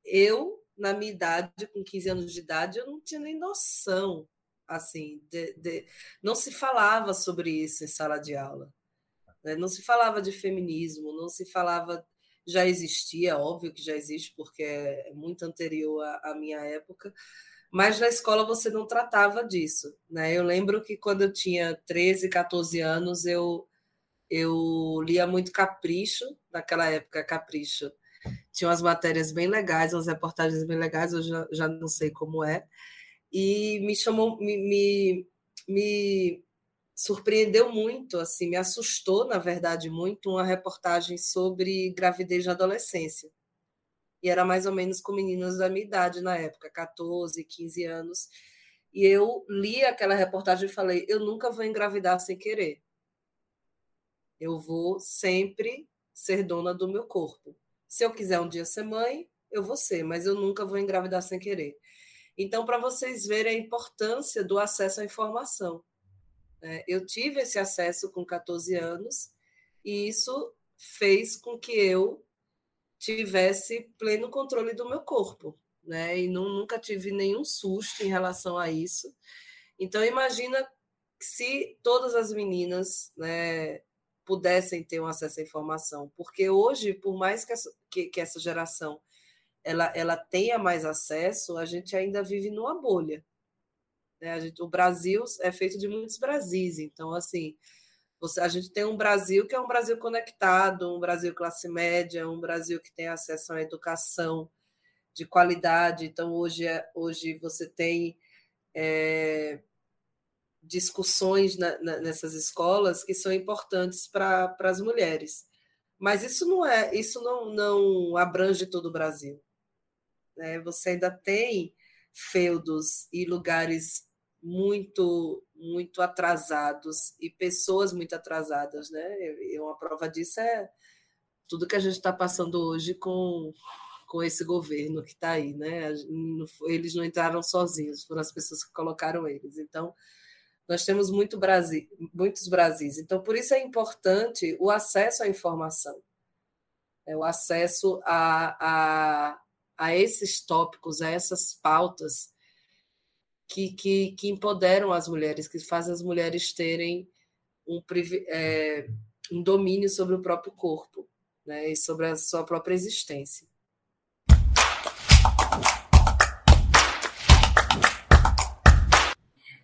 eu, na minha idade, com 15 anos de idade, eu não tinha nem noção, assim, de, de... não se falava sobre isso em sala de aula. Né? Não se falava de feminismo, não se falava já existia, óbvio que já existe, porque é muito anterior à, à minha época, mas na escola você não tratava disso. Né? Eu lembro que quando eu tinha 13, 14 anos, eu, eu lia muito Capricho, naquela época, Capricho. Tinha umas matérias bem legais, umas reportagens bem legais, eu já, já não sei como é. E me chamou, me, me, me surpreendeu muito, assim, me assustou, na verdade, muito, uma reportagem sobre gravidez na adolescência. E era mais ou menos com meninas da minha idade na época, 14, 15 anos. E eu li aquela reportagem e falei: eu nunca vou engravidar sem querer. Eu vou sempre ser dona do meu corpo. Se eu quiser um dia ser mãe, eu vou ser, mas eu nunca vou engravidar sem querer. Então, para vocês verem a importância do acesso à informação. Né? Eu tive esse acesso com 14 anos e isso fez com que eu tivesse pleno controle do meu corpo, né? E não, nunca tive nenhum susto em relação a isso. Então imagina se todas as meninas, né, pudessem ter um acesso à informação, porque hoje, por mais que essa, que, que essa geração ela, ela tenha mais acesso, a gente ainda vive numa bolha. Né? Gente, o Brasil é feito de muitos Brasis, então, assim, você, a gente tem um Brasil que é um Brasil conectado, um Brasil classe média, um Brasil que tem acesso à educação de qualidade. Então, hoje, é, hoje você tem é, discussões na, na, nessas escolas que são importantes para as mulheres. Mas isso não é, isso não, não abrange todo o Brasil. Né? Você ainda tem feudos e lugares muito muito atrasados e pessoas muito atrasadas, né? E uma prova disso é tudo que a gente está passando hoje com com esse governo que está aí, né? Eles não entraram sozinhos, foram as pessoas que colocaram eles. Então, nós temos muito Brasil, muitos Brasis. Então, por isso é importante o acesso à informação, é o acesso a, a, a esses tópicos, a essas pautas que, que, que empoderam as mulheres, que fazem as mulheres terem um, é, um domínio sobre o próprio corpo né, e sobre a sua própria existência.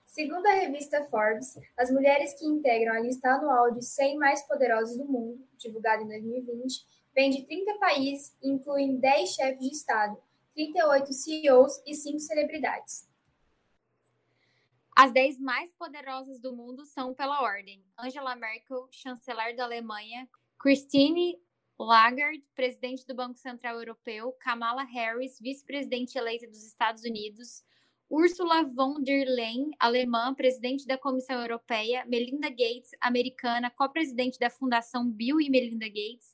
Segundo a revista Forbes, as mulheres que integram a lista anual de 100 mais poderosas do mundo, divulgada em 2020, vêm de 30 países e incluem 10 chefes de Estado, 38 CEOs e 5 celebridades. As 10 mais poderosas do mundo são pela ordem: Angela Merkel, chanceler da Alemanha, Christine Lagarde, presidente do Banco Central Europeu, Kamala Harris, vice-presidente eleita dos Estados Unidos, Ursula von der Leyen, alemã, presidente da Comissão Europeia, Melinda Gates, americana, co-presidente da Fundação Bill e Melinda Gates,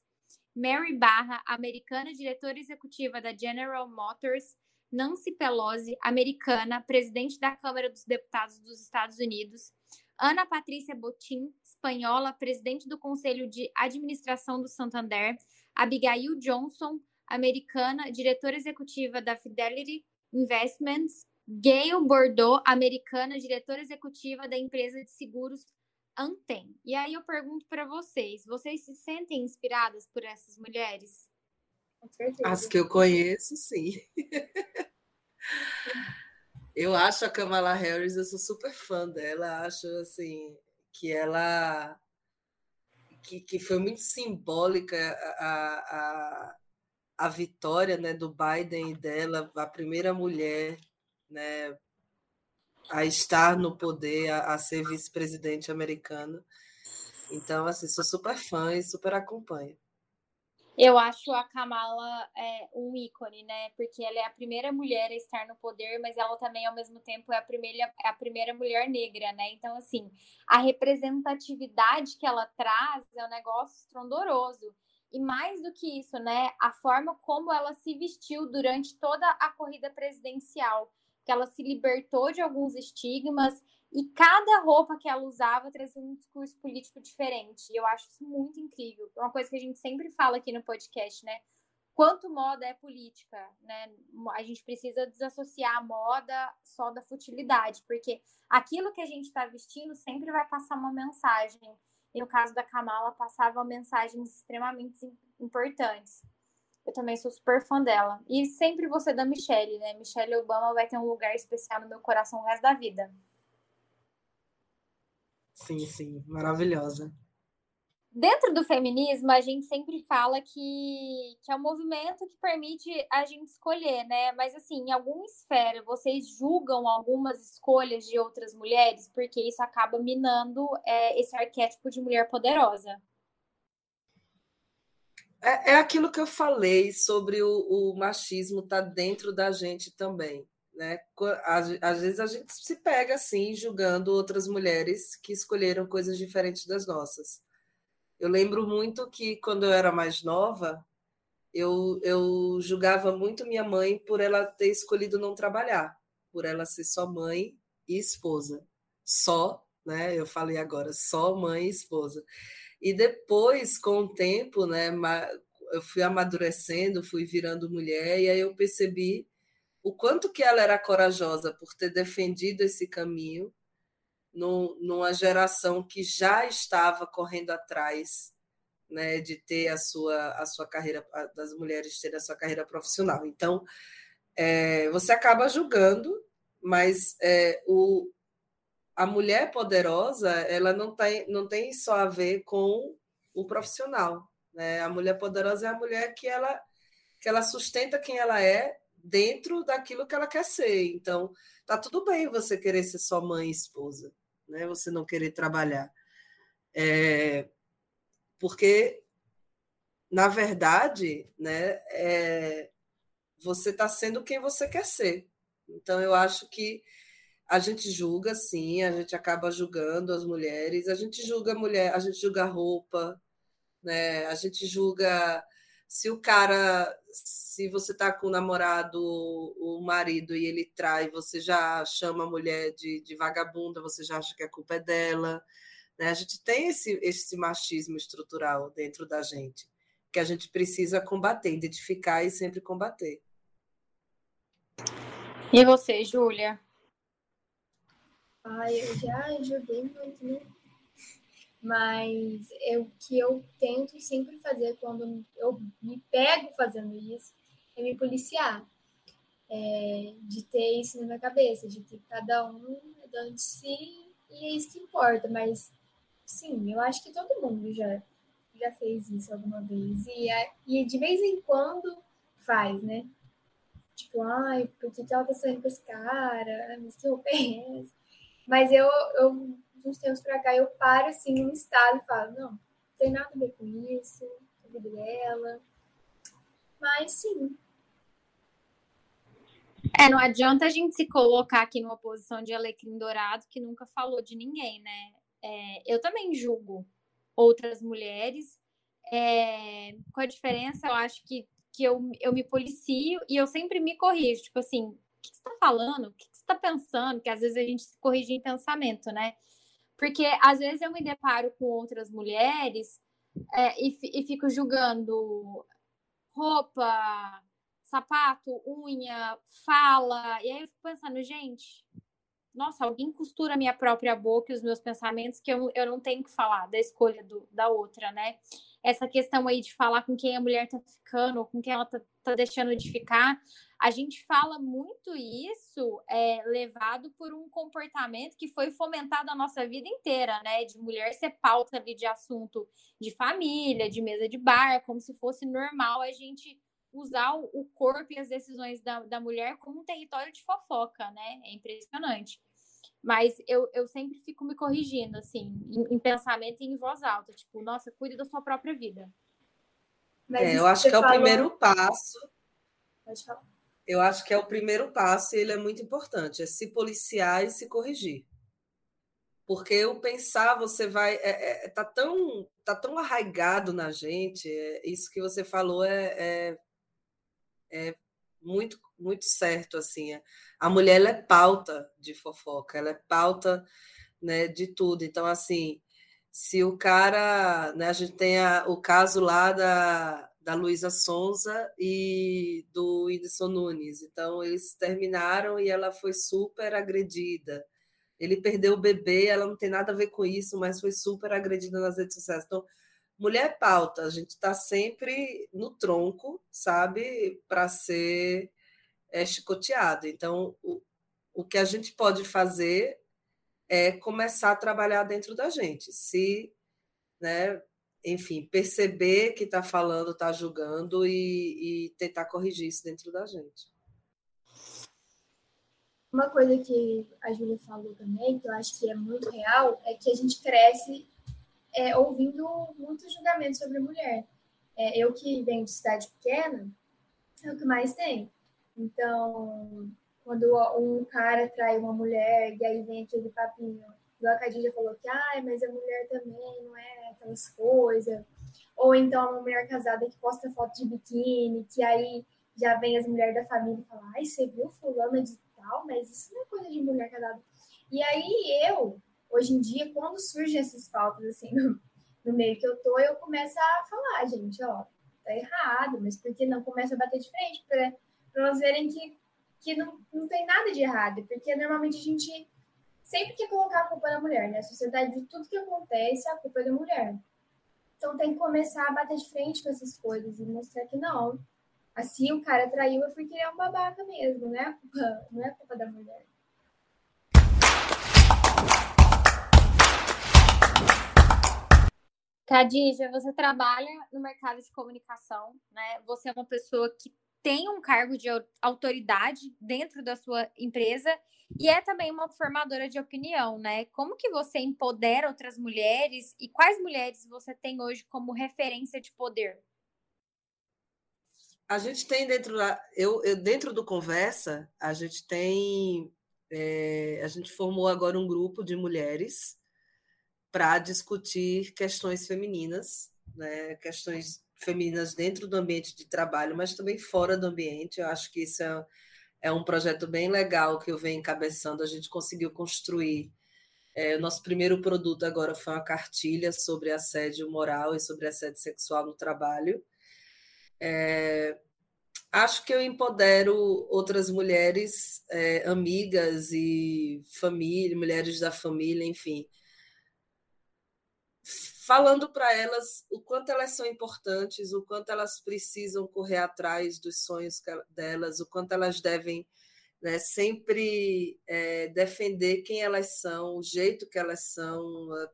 Mary Barra, americana, diretora executiva da General Motors, Nancy Pelosi, americana, presidente da Câmara dos Deputados dos Estados Unidos, Ana Patrícia Botin, espanhola, presidente do Conselho de Administração do Santander, Abigail Johnson, americana, diretora executiva da Fidelity Investments, Gail Bordeaux, americana, diretora executiva da empresa de seguros Antem. E aí eu pergunto para vocês, vocês se sentem inspiradas por essas mulheres? As que eu conheço, sim. eu acho a Kamala Harris, eu sou super fã dela, acho assim que ela que, que foi muito simbólica a, a, a vitória né, do Biden e dela, a primeira mulher né, a estar no poder, a, a ser vice-presidente americano. Então, assim, sou super fã e super acompanho. Eu acho a Kamala é, um ícone, né? Porque ela é a primeira mulher a estar no poder, mas ela também, ao mesmo tempo, é a primeira, é a primeira mulher negra, né? Então, assim, a representatividade que ela traz é um negócio estrondoroso. E mais do que isso, né? A forma como ela se vestiu durante toda a corrida presidencial que ela se libertou de alguns estigmas e cada roupa que ela usava trazia um discurso político diferente. E eu acho isso muito incrível. É uma coisa que a gente sempre fala aqui no podcast, né? Quanto moda é política, né? A gente precisa desassociar a moda só da futilidade, porque aquilo que a gente está vestindo sempre vai passar uma mensagem. E no caso da Kamala, passava mensagens extremamente importantes. Eu também sou super fã dela. E sempre você da Michelle, né? Michelle Obama vai ter um lugar especial no meu coração o resto da vida. Sim, sim, maravilhosa. Dentro do feminismo, a gente sempre fala que, que é um movimento que permite a gente escolher, né? Mas, assim, em alguma esfera, vocês julgam algumas escolhas de outras mulheres, porque isso acaba minando é, esse arquétipo de mulher poderosa. É, é aquilo que eu falei sobre o, o machismo estar tá dentro da gente também. Né? Às, vezes a gente se pega assim, julgando outras mulheres que escolheram coisas diferentes das nossas. Eu lembro muito que quando eu era mais nova, eu, eu julgava muito minha mãe por ela ter escolhido não trabalhar, por ela ser só mãe e esposa. Só, né? Eu falei agora, só mãe e esposa. E depois, com o tempo, né, eu fui amadurecendo, fui virando mulher, e aí eu percebi o quanto que ela era corajosa por ter defendido esse caminho no, numa geração que já estava correndo atrás né, de ter a sua, a sua carreira, das mulheres terem a sua carreira profissional. Então, é, você acaba julgando, mas é, o, a mulher poderosa ela não tem, não tem só a ver com o profissional. Né? A mulher poderosa é a mulher que ela, que ela sustenta quem ela é dentro daquilo que ela quer ser. Então, tá tudo bem você querer ser só mãe e esposa, né? você não querer trabalhar. É, porque, na verdade, né, é, você está sendo quem você quer ser. Então, eu acho que a gente julga, sim, a gente acaba julgando as mulheres, a gente julga a mulher, a gente julga a roupa, né? A gente julga se o cara, se você tá com o namorado, o marido, e ele trai, você já chama a mulher de, de vagabunda, você já acha que a culpa é dela. Né? A gente tem esse, esse machismo estrutural dentro da gente, que a gente precisa combater, identificar e sempre combater. E você, Júlia? Ai, eu já joguei muito, né? Mas o que eu tento sempre fazer quando eu me pego fazendo isso é me policiar. É, de ter isso na minha cabeça, de que cada um é importante, sim, e é isso que importa, mas sim, eu acho que todo mundo já, já fez isso alguma vez. E, e de vez em quando faz, né? Tipo, ai, por que, que ela tá saindo com esse cara? Mas que roupa é essa? Mas eu, eu, uns tempos pra cá, eu paro assim num estado e falo, não, não tem nada a ver com isso, a vida dela. Mas sim, é, não adianta a gente se colocar aqui numa posição de alecrim dourado que nunca falou de ninguém, né? É, eu também julgo outras mulheres, é, com a diferença, eu acho que, que eu, eu me policio e eu sempre me corrijo, tipo assim, o que você está falando? O que você está pensando? Que às vezes a gente se corrige em pensamento, né? Porque às vezes eu me deparo com outras mulheres é, e, e fico julgando roupa, sapato, unha, fala. E aí eu fico pensando, gente, nossa, alguém costura minha própria boca e os meus pensamentos que eu, eu não tenho que falar da escolha do, da outra, né? Essa questão aí de falar com quem a mulher tá ficando ou com quem ela tá, tá deixando de ficar. A gente fala muito isso é, levado por um comportamento que foi fomentado a nossa vida inteira, né? De mulher ser pauta ali de assunto de família, de mesa de bar, como se fosse normal a gente usar o corpo e as decisões da, da mulher como um território de fofoca, né? É impressionante. Mas eu, eu sempre fico me corrigindo, assim, em, em pensamento e em voz alta. Tipo, nossa, cuide da sua própria vida. É, eu acho que é o primeiro passo. Pode falar. Eu acho que é o primeiro passo e ele é muito importante. É se policiar e se corrigir. Porque o pensar, você vai. É, é, tá, tão, tá tão arraigado na gente, é, isso que você falou é, é é muito, muito certo. assim. A mulher ela é pauta de fofoca, ela é pauta né, de tudo. Então, assim, se o cara. Né, a gente tem a, o caso lá da, da Luísa Sonza e do Whindersson Nunes. Então, eles terminaram e ela foi super agredida. Ele perdeu o bebê, ela não tem nada a ver com isso, mas foi super agredida nas redes sociais. Então, mulher pauta, a gente está sempre no tronco, sabe, para ser é, chicoteado. Então, o, o que a gente pode fazer é começar a trabalhar dentro da gente. Se, né, enfim, perceber que está falando, está julgando e, e tentar corrigir isso dentro da gente. Uma coisa que a Júlia falou também, que eu acho que é muito real, é que a gente cresce é, ouvindo muitos julgamentos sobre mulher. É, eu que venho de cidade pequena, é o que mais tem. Então, quando um cara trai uma mulher, e aí vem aquele papinho, igual a Cadinha falou que, ai, mas a mulher também não é aquelas coisas. Ou então uma mulher casada que posta foto de biquíni, que aí já vem as mulheres da família e falam, ai, você viu fulana de tal, mas isso não é coisa de mulher casada. E aí eu, hoje em dia, quando surgem essas faltas assim no, no meio que eu tô, eu começo a falar, gente, ó, tá errado, mas por que não começa a bater de frente para elas verem que, que não, não tem nada de errado, porque normalmente a gente sempre quer colocar a culpa na mulher, né? A sociedade de tudo que acontece, a culpa é da mulher. Então tem que começar a bater de frente com essas coisas e mostrar que não. Assim o cara traiu porque ele é um babaca mesmo, né? Não é a culpa da mulher. Khadija, você trabalha no mercado de comunicação, né? Você é uma pessoa que tem um cargo de autoridade dentro da sua empresa e é também uma formadora de opinião, né? Como que você empodera outras mulheres e quais mulheres você tem hoje como referência de poder? A gente tem dentro da, eu, eu dentro do conversa a gente tem é, a gente formou agora um grupo de mulheres para discutir questões femininas, né? questões femininas dentro do ambiente de trabalho, mas também fora do ambiente. Eu acho que isso é, é um projeto bem legal que eu venho encabeçando. A gente conseguiu construir. É, o nosso primeiro produto agora foi uma cartilha sobre assédio moral e sobre assédio sexual no trabalho. É, acho que eu empodero outras mulheres, é, amigas e família, mulheres da família, enfim, falando para elas o quanto elas são importantes, o quanto elas precisam correr atrás dos sonhos delas, o quanto elas devem né, sempre é, defender quem elas são, o jeito que elas são,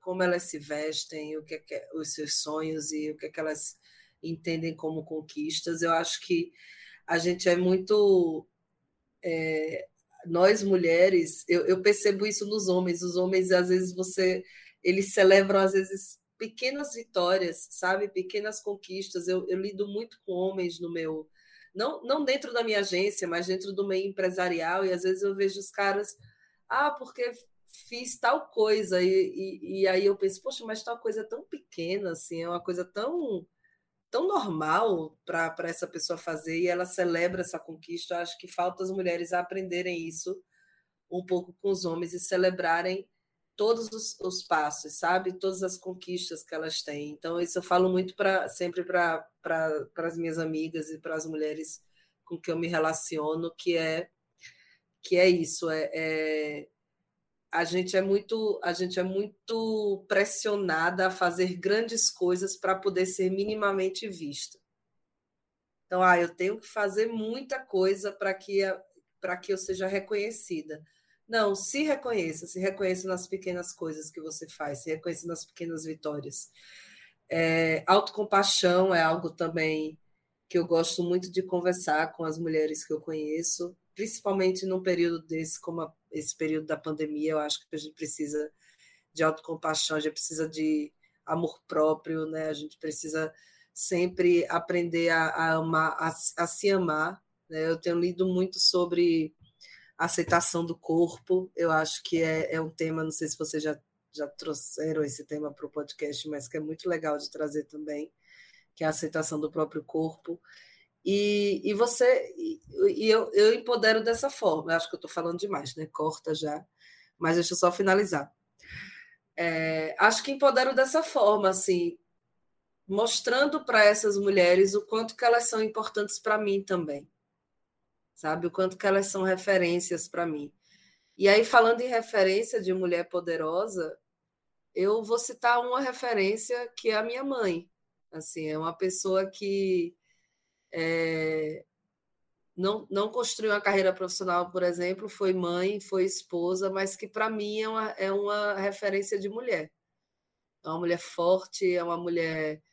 como elas se vestem, o que, é que é, os seus sonhos e o que, é que elas entendem como conquistas. Eu acho que a gente é muito. É, nós mulheres, eu, eu, percebo isso nos homens. Os homens, às vezes, você. Eles celebram, às vezes, pequenas vitórias, sabe? Pequenas conquistas. Eu, eu lido muito com homens no meu não, não dentro da minha agência, mas dentro do meio empresarial, e às vezes eu vejo os caras, ah, porque fiz tal coisa, e, e, e aí eu penso, poxa, mas tal coisa é tão pequena, assim, é uma coisa tão tão normal para essa pessoa fazer e ela celebra essa conquista. Eu acho que falta as mulheres aprenderem isso um pouco com os homens e celebrarem todos os, os, passos, sabe? Todas as conquistas que elas têm. Então, isso eu falo muito para sempre para as minhas amigas e para as mulheres com que eu me relaciono, que é que é isso, é, é a gente é muito a gente é muito pressionada a fazer grandes coisas para poder ser minimamente vista. Então, ah, eu tenho que fazer muita coisa para que para que eu seja reconhecida. Não, se reconheça, se reconheça nas pequenas coisas que você faz, se reconheça nas pequenas vitórias. É, autocompaixão é algo também que eu gosto muito de conversar com as mulheres que eu conheço, principalmente num período desse, como a, esse período da pandemia, eu acho que a gente precisa de autocompaixão, a gente precisa de amor próprio, né? A gente precisa sempre aprender a, a amar, a, a se amar. Né? Eu tenho lido muito sobre aceitação do corpo. Eu acho que é, é um tema, não sei se vocês já, já trouxeram esse tema para o podcast, mas que é muito legal de trazer também, que é a aceitação do próprio corpo. E, e você, e, e eu, eu empodero dessa forma. Eu acho que eu estou falando demais, né? Corta já, mas deixa eu só finalizar. É, acho que empodero dessa forma, assim, mostrando para essas mulheres o quanto que elas são importantes para mim também sabe? O quanto que elas são referências para mim. E aí, falando em referência de mulher poderosa, eu vou citar uma referência que é a minha mãe. Assim, é uma pessoa que é, não, não construiu uma carreira profissional, por exemplo, foi mãe, foi esposa, mas que para mim é uma, é uma referência de mulher. É uma mulher forte, é uma mulher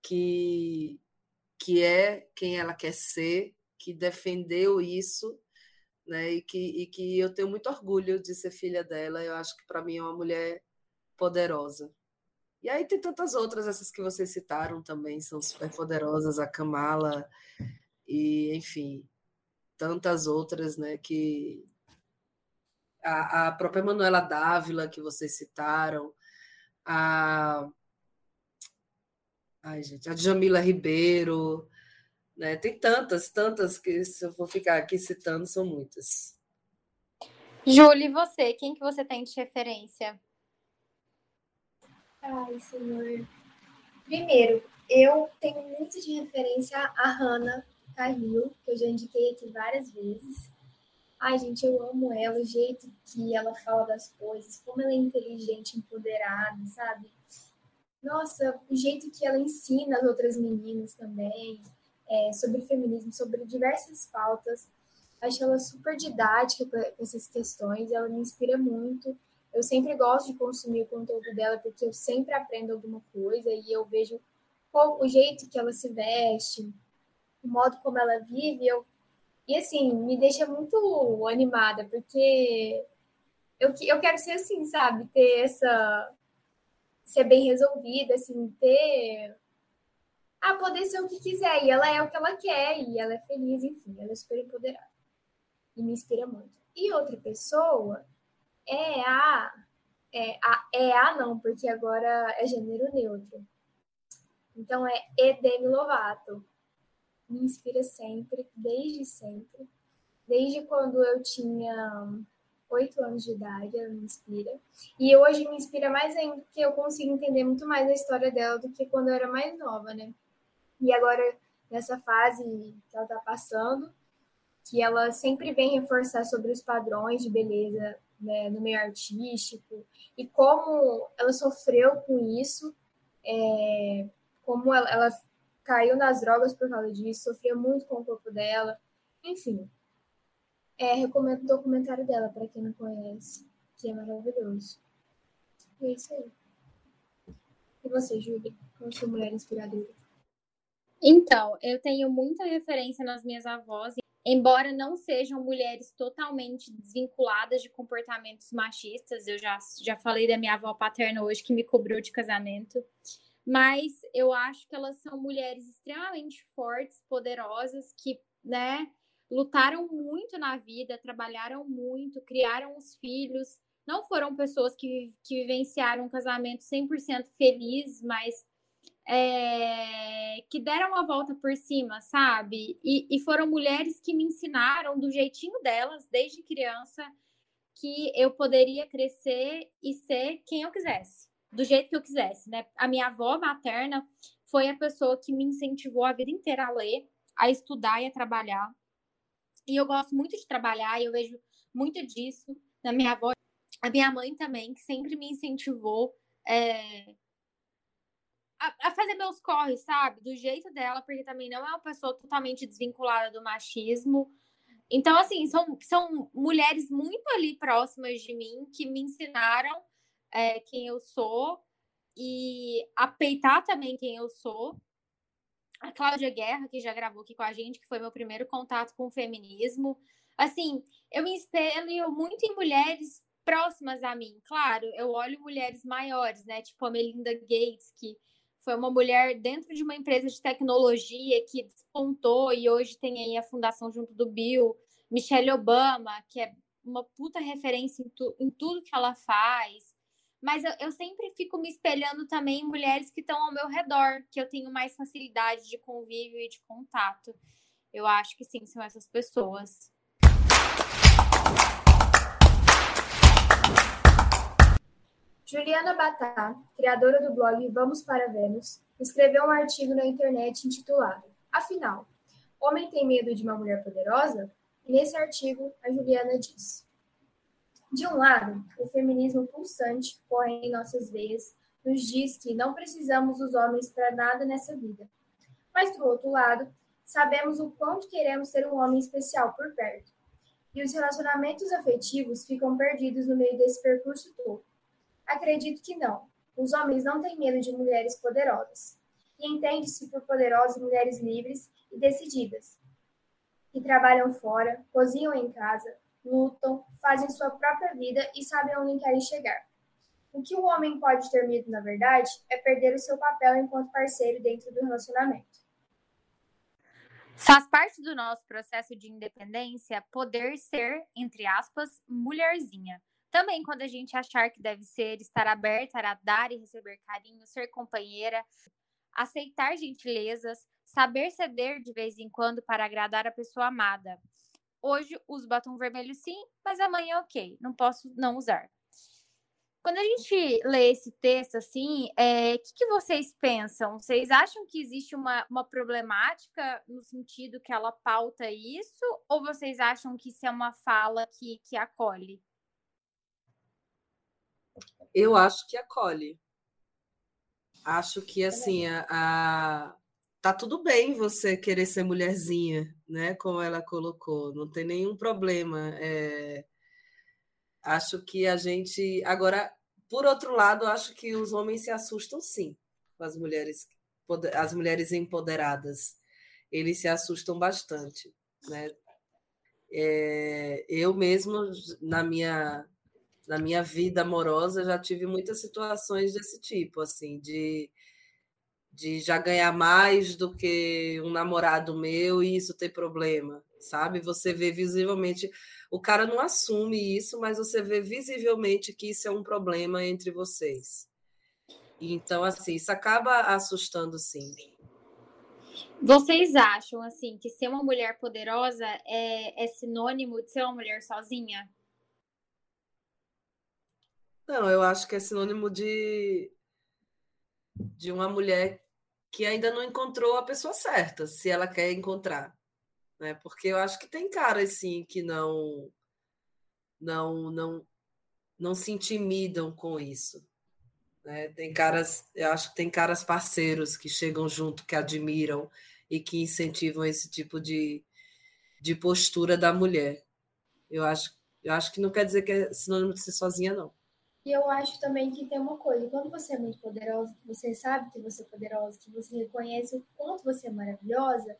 que, que é quem ela quer ser, que defendeu isso, né? E que, e que eu tenho muito orgulho de ser filha dela. Eu acho que para mim é uma mulher poderosa. E aí tem tantas outras, essas que vocês citaram também, são super poderosas, a Kamala, e enfim, tantas outras, né? Que a, a própria Manuela Dávila, que vocês citaram, a. Ai, gente, a Jamila Ribeiro, né? Tem tantas, tantas que se eu for ficar aqui citando, são muitas. Júlia, e você? Quem que você tem de referência? Ai, senhor. Primeiro, eu tenho muito de referência a Hannah Cahill, que eu já indiquei aqui várias vezes. Ai, gente, eu amo ela, o jeito que ela fala das coisas, como ela é inteligente, empoderada, sabe? Nossa, o jeito que ela ensina as outras meninas também é, sobre feminismo, sobre diversas pautas. Acho ela super didática com essas questões, ela me inspira muito. Eu sempre gosto de consumir o conteúdo dela porque eu sempre aprendo alguma coisa e eu vejo o jeito que ela se veste, o modo como ela vive. Eu... E assim, me deixa muito animada porque eu, eu quero ser assim, sabe? Ter essa. ser bem resolvida, assim, ter a poder ser o que quiser. E ela é o que ela quer, e ela é feliz, enfim, ela é super empoderada. E me inspira muito. E outra pessoa é a. É a, é a não, porque agora é gênero neutro. Então é Edemi Lovato. Me inspira sempre, desde sempre. Desde quando eu tinha oito anos de idade, ela me inspira. E hoje me inspira mais ainda, porque eu consigo entender muito mais a história dela do que quando eu era mais nova, né? E agora, nessa fase que ela está passando, que ela sempre vem reforçar sobre os padrões de beleza né, no meio artístico e como ela sofreu com isso, é, como ela, ela, caiu nas drogas por causa disso, sofria muito com o corpo dela, enfim. É, recomendo o documentário dela, para quem não conhece, que é maravilhoso. E é isso aí. E você, Júlia? Como sua mulher inspiradora? Então, eu tenho muita referência nas minhas avós, embora não sejam mulheres totalmente desvinculadas de comportamentos machistas. Eu já, já falei da minha avó paterna hoje, que me cobrou de casamento. Mas eu acho que elas são mulheres extremamente fortes, poderosas, que, né, lutaram muito na vida, trabalharam muito, criaram os filhos. Não foram pessoas que, que vivenciaram um casamento 100% feliz, mas é, que deram a volta por cima, sabe? E, e foram mulheres que me ensinaram do jeitinho delas, desde criança, que eu poderia crescer e ser quem eu quisesse, do jeito que eu quisesse, né? A minha avó materna foi a pessoa que me incentivou a vida inteira a ler, a estudar e a trabalhar. E eu gosto muito de trabalhar e eu vejo muito disso na minha avó. A minha mãe também, que sempre me incentivou é, a, a, fazer meus corres, sabe? Do jeito dela, porque também não é uma pessoa totalmente desvinculada do machismo. Então, assim, são, são mulheres muito ali próximas de mim que me ensinaram é, quem eu sou e a peitar também quem eu sou. A Cláudia Guerra, que já gravou aqui com a gente, que foi meu primeiro contato com o feminismo. Assim, eu me espelho muito em mulheres próximas a mim. Claro, eu olho mulheres maiores, né? Tipo a Melinda Gates, que foi uma mulher dentro de uma empresa de tecnologia que despontou e hoje tem aí a fundação junto do Bill. Michelle Obama, que é uma puta referência em, tu, em tudo que ela faz. Mas eu, eu, sempre fico me espelhando também em mulheres que estão ao meu redor, que eu tenho mais facilidade de convívio e de contato. Eu acho que sim, são essas pessoas. Juliana Batá, criadora do blog Vamos para Vênus, escreveu um artigo na internet intitulado Afinal, homem tem medo de uma mulher poderosa? E nesse artigo, a Juliana diz: De um lado, o feminismo pulsante corre em nossas veias, nos diz que não precisamos dos homens para nada nessa vida. Mas, do outro lado, sabemos o quanto queremos ter um homem especial por perto. E os relacionamentos afetivos ficam perdidos no meio desse percurso todo. Acredito que não. Os homens não têm medo de mulheres poderosas. E entende-se por poderosas mulheres livres e decididas, que trabalham fora, cozinham em casa, lutam, fazem sua própria vida e sabem onde querem chegar. O que o homem pode ter medo, na verdade, é perder o seu papel enquanto parceiro dentro do relacionamento. Faz parte do nosso processo de independência poder ser, entre aspas, mulherzinha. Também quando a gente achar que deve ser, estar aberta a dar e receber carinho, ser companheira, aceitar gentilezas, saber ceder de vez em quando para agradar a pessoa amada. Hoje uso batom vermelho sim, mas amanhã ok, não posso não usar. Quando a gente lê esse texto assim, o é, que, que, vocês pensam? Vocês acham que existe uma, uma problemática no sentido que ela pauta isso? Ou vocês acham que isso é uma fala que, que acolhe? Eu acho que acolhe. Acho que assim, a, a, tá tudo bem você querer ser mulherzinha, né? Como ela colocou, não tem nenhum problema. É, acho que a gente. Agora, por outro lado, acho que os homens se assustam sim com as mulheres, as mulheres empoderadas. Eles se assustam bastante, né? É, eu mesmo, na minha na minha vida amorosa já tive muitas situações desse tipo, assim, de, de já ganhar mais do que um namorado meu e isso ter problema, sabe? Você vê visivelmente, o cara não assume isso, mas você vê visivelmente que isso é um problema entre vocês. Então, assim, isso acaba assustando sim. Vocês acham assim que ser uma mulher poderosa é, é sinônimo de ser uma mulher sozinha? Não, eu acho que é sinônimo de, de uma mulher que ainda não encontrou a pessoa certa, se ela quer encontrar. Né? Porque eu acho que tem caras, sim, que não, não, não, não se intimidam com isso. Né? Tem caras, eu acho que tem caras parceiros que chegam junto, que admiram e que incentivam esse tipo de, de postura da mulher. Eu acho, eu acho que não quer dizer que é sinônimo de ser sozinha, não. E eu acho também que tem uma coisa, quando você é muito poderosa, que você sabe que você é poderosa, que você reconhece o quanto você é maravilhosa,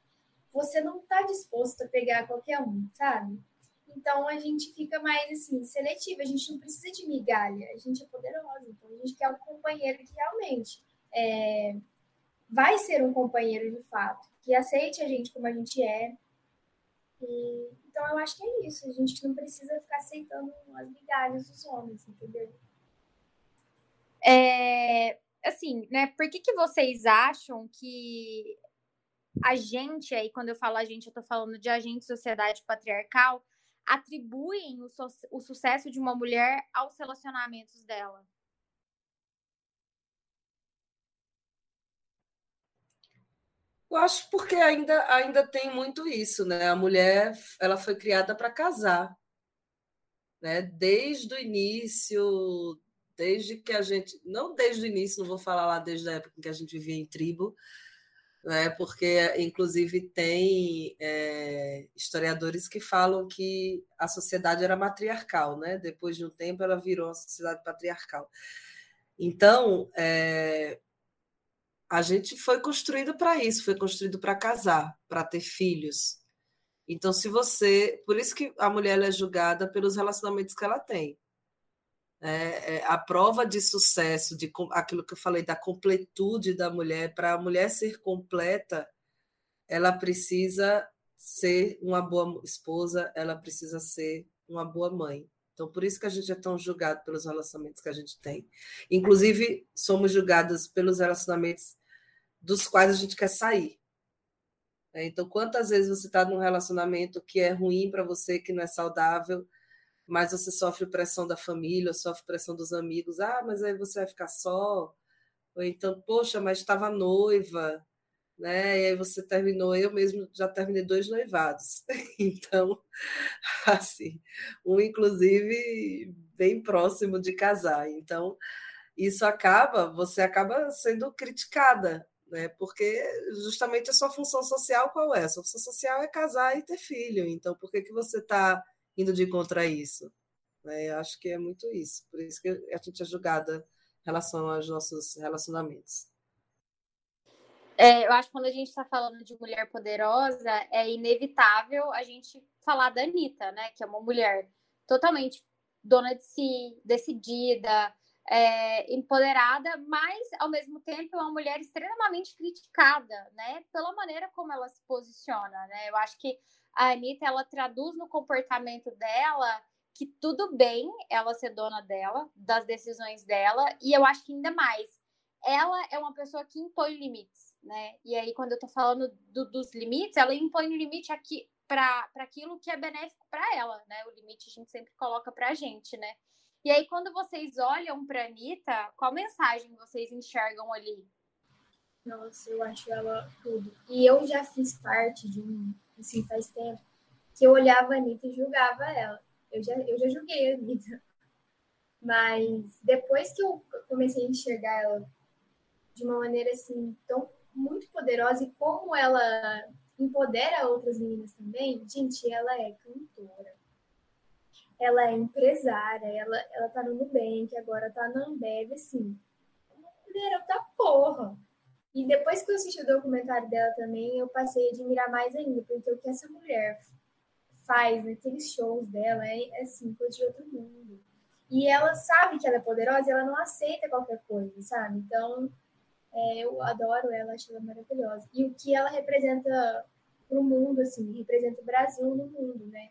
você não está disposto a pegar qualquer um, sabe? Então a gente fica mais assim, seletivo, a gente não precisa de migalha, a gente é poderosa, então a gente quer um companheiro que realmente é, vai ser um companheiro de fato, que aceite a gente como a gente é. E, então eu acho que é isso, a gente não precisa ficar aceitando as migalhas dos homens, entendeu? É, assim, né? Por que, que vocês acham que a gente, aí quando eu falo a gente, eu tô falando de agente sociedade patriarcal, atribuem o, o sucesso de uma mulher aos relacionamentos dela? Eu acho porque ainda, ainda tem muito isso, né? A mulher ela foi criada para casar, né? Desde o início, desde que a gente, não desde o início, não vou falar lá desde a época em que a gente vivia em tribo, né? Porque inclusive tem é, historiadores que falam que a sociedade era matriarcal, né? Depois de um tempo ela virou uma sociedade patriarcal. Então, é, a gente foi construído para isso, foi construído para casar, para ter filhos. Então, se você. Por isso que a mulher é julgada pelos relacionamentos que ela tem. É, é, a prova de sucesso, de aquilo que eu falei, da completude da mulher, para a mulher ser completa, ela precisa ser uma boa esposa, ela precisa ser uma boa mãe. Então, por isso que a gente é tão julgado pelos relacionamentos que a gente tem. Inclusive, somos julgadas pelos relacionamentos dos quais a gente quer sair. É, então, quantas vezes você está num relacionamento que é ruim para você, que não é saudável, mas você sofre pressão da família, sofre pressão dos amigos. Ah, mas aí você vai ficar só. Ou então, poxa, mas estava noiva, né? E aí você terminou, eu mesmo já terminei dois noivados. Então, assim, um inclusive bem próximo de casar. Então, isso acaba, você acaba sendo criticada, né? Porque justamente a sua função social qual é? A sua função social é casar e ter filho. Então, por que que você está indo de contra isso? Né? Eu acho que é muito isso. Por isso que a gente é julgada em relação aos nossos relacionamentos. É, eu acho que quando a gente está falando de mulher poderosa, é inevitável a gente falar da Anitta, né? Que é uma mulher totalmente dona de si, decidida, é, empoderada, mas ao mesmo tempo é uma mulher extremamente criticada, né? Pela maneira como ela se posiciona, né? Eu acho que a Anitta, ela traduz no comportamento dela que tudo bem ela ser dona dela, das decisões dela, e eu acho que ainda mais, ela é uma pessoa que impõe limites né? E aí, quando eu tô falando do, dos limites, ela impõe limite aqui para aquilo que é benéfico para ela, né? O limite a gente sempre coloca para a gente, né? E aí, quando vocês olham para Anitta, qual mensagem vocês enxergam ali? Nossa, eu acho ela tudo. E eu já fiz parte de um, assim, faz tempo, que eu olhava a Anitta e julgava ela. Eu já, eu já julguei a Anitta. Mas depois que eu comecei a enxergar ela de uma maneira assim tão muito poderosa e como ela empodera outras meninas também, gente, ela é cantora. Ela é empresária, ela, ela tá no Nubank, agora tá na Ambev, assim. Mulher da porra. E depois que eu assisti o documentário dela também, eu passei a admirar mais ainda, porque o que essa mulher faz naqueles shows dela é, é assim, coisa de outro mundo. E ela sabe que ela é poderosa e ela não aceita qualquer coisa, sabe? Então, é, eu adoro ela, acho ela maravilhosa. E o que ela representa para o mundo, assim, representa o Brasil no mundo, né?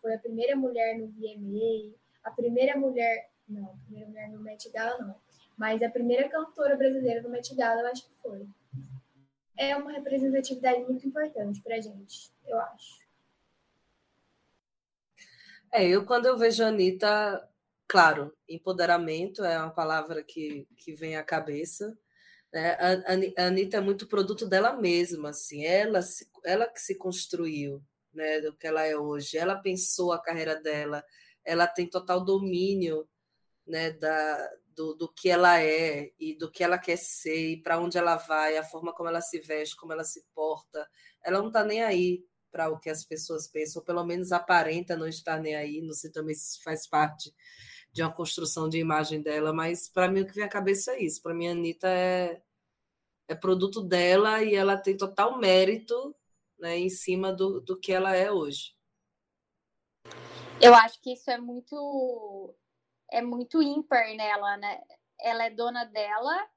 Foi a primeira mulher no VMA, a primeira mulher, não, a primeira mulher no Met Gala não, mas a primeira cantora brasileira no Met Gala, eu acho que foi. É uma representatividade muito importante para a gente, eu acho. É, eu quando eu vejo a Anitta, claro, empoderamento é uma palavra que, que vem à cabeça, né? A, a Anitta é muito produto dela mesma, assim, ela, se, ela que se construiu né, do que ela é hoje, ela pensou a carreira dela, ela tem total domínio né, da, do, do que ela é e do que ela quer ser, e para onde ela vai, a forma como ela se veste, como ela se porta. Ela não está nem aí para o que as pessoas pensam, ou pelo menos aparenta não estar nem aí, não sei também se faz parte de uma construção de imagem dela, mas para mim o que vem à cabeça é isso. Para mim, a Anitta é, é produto dela e ela tem total mérito né, em cima do, do que ela é hoje. Eu acho que isso é muito é muito ímpar nela, né? Ela é dona dela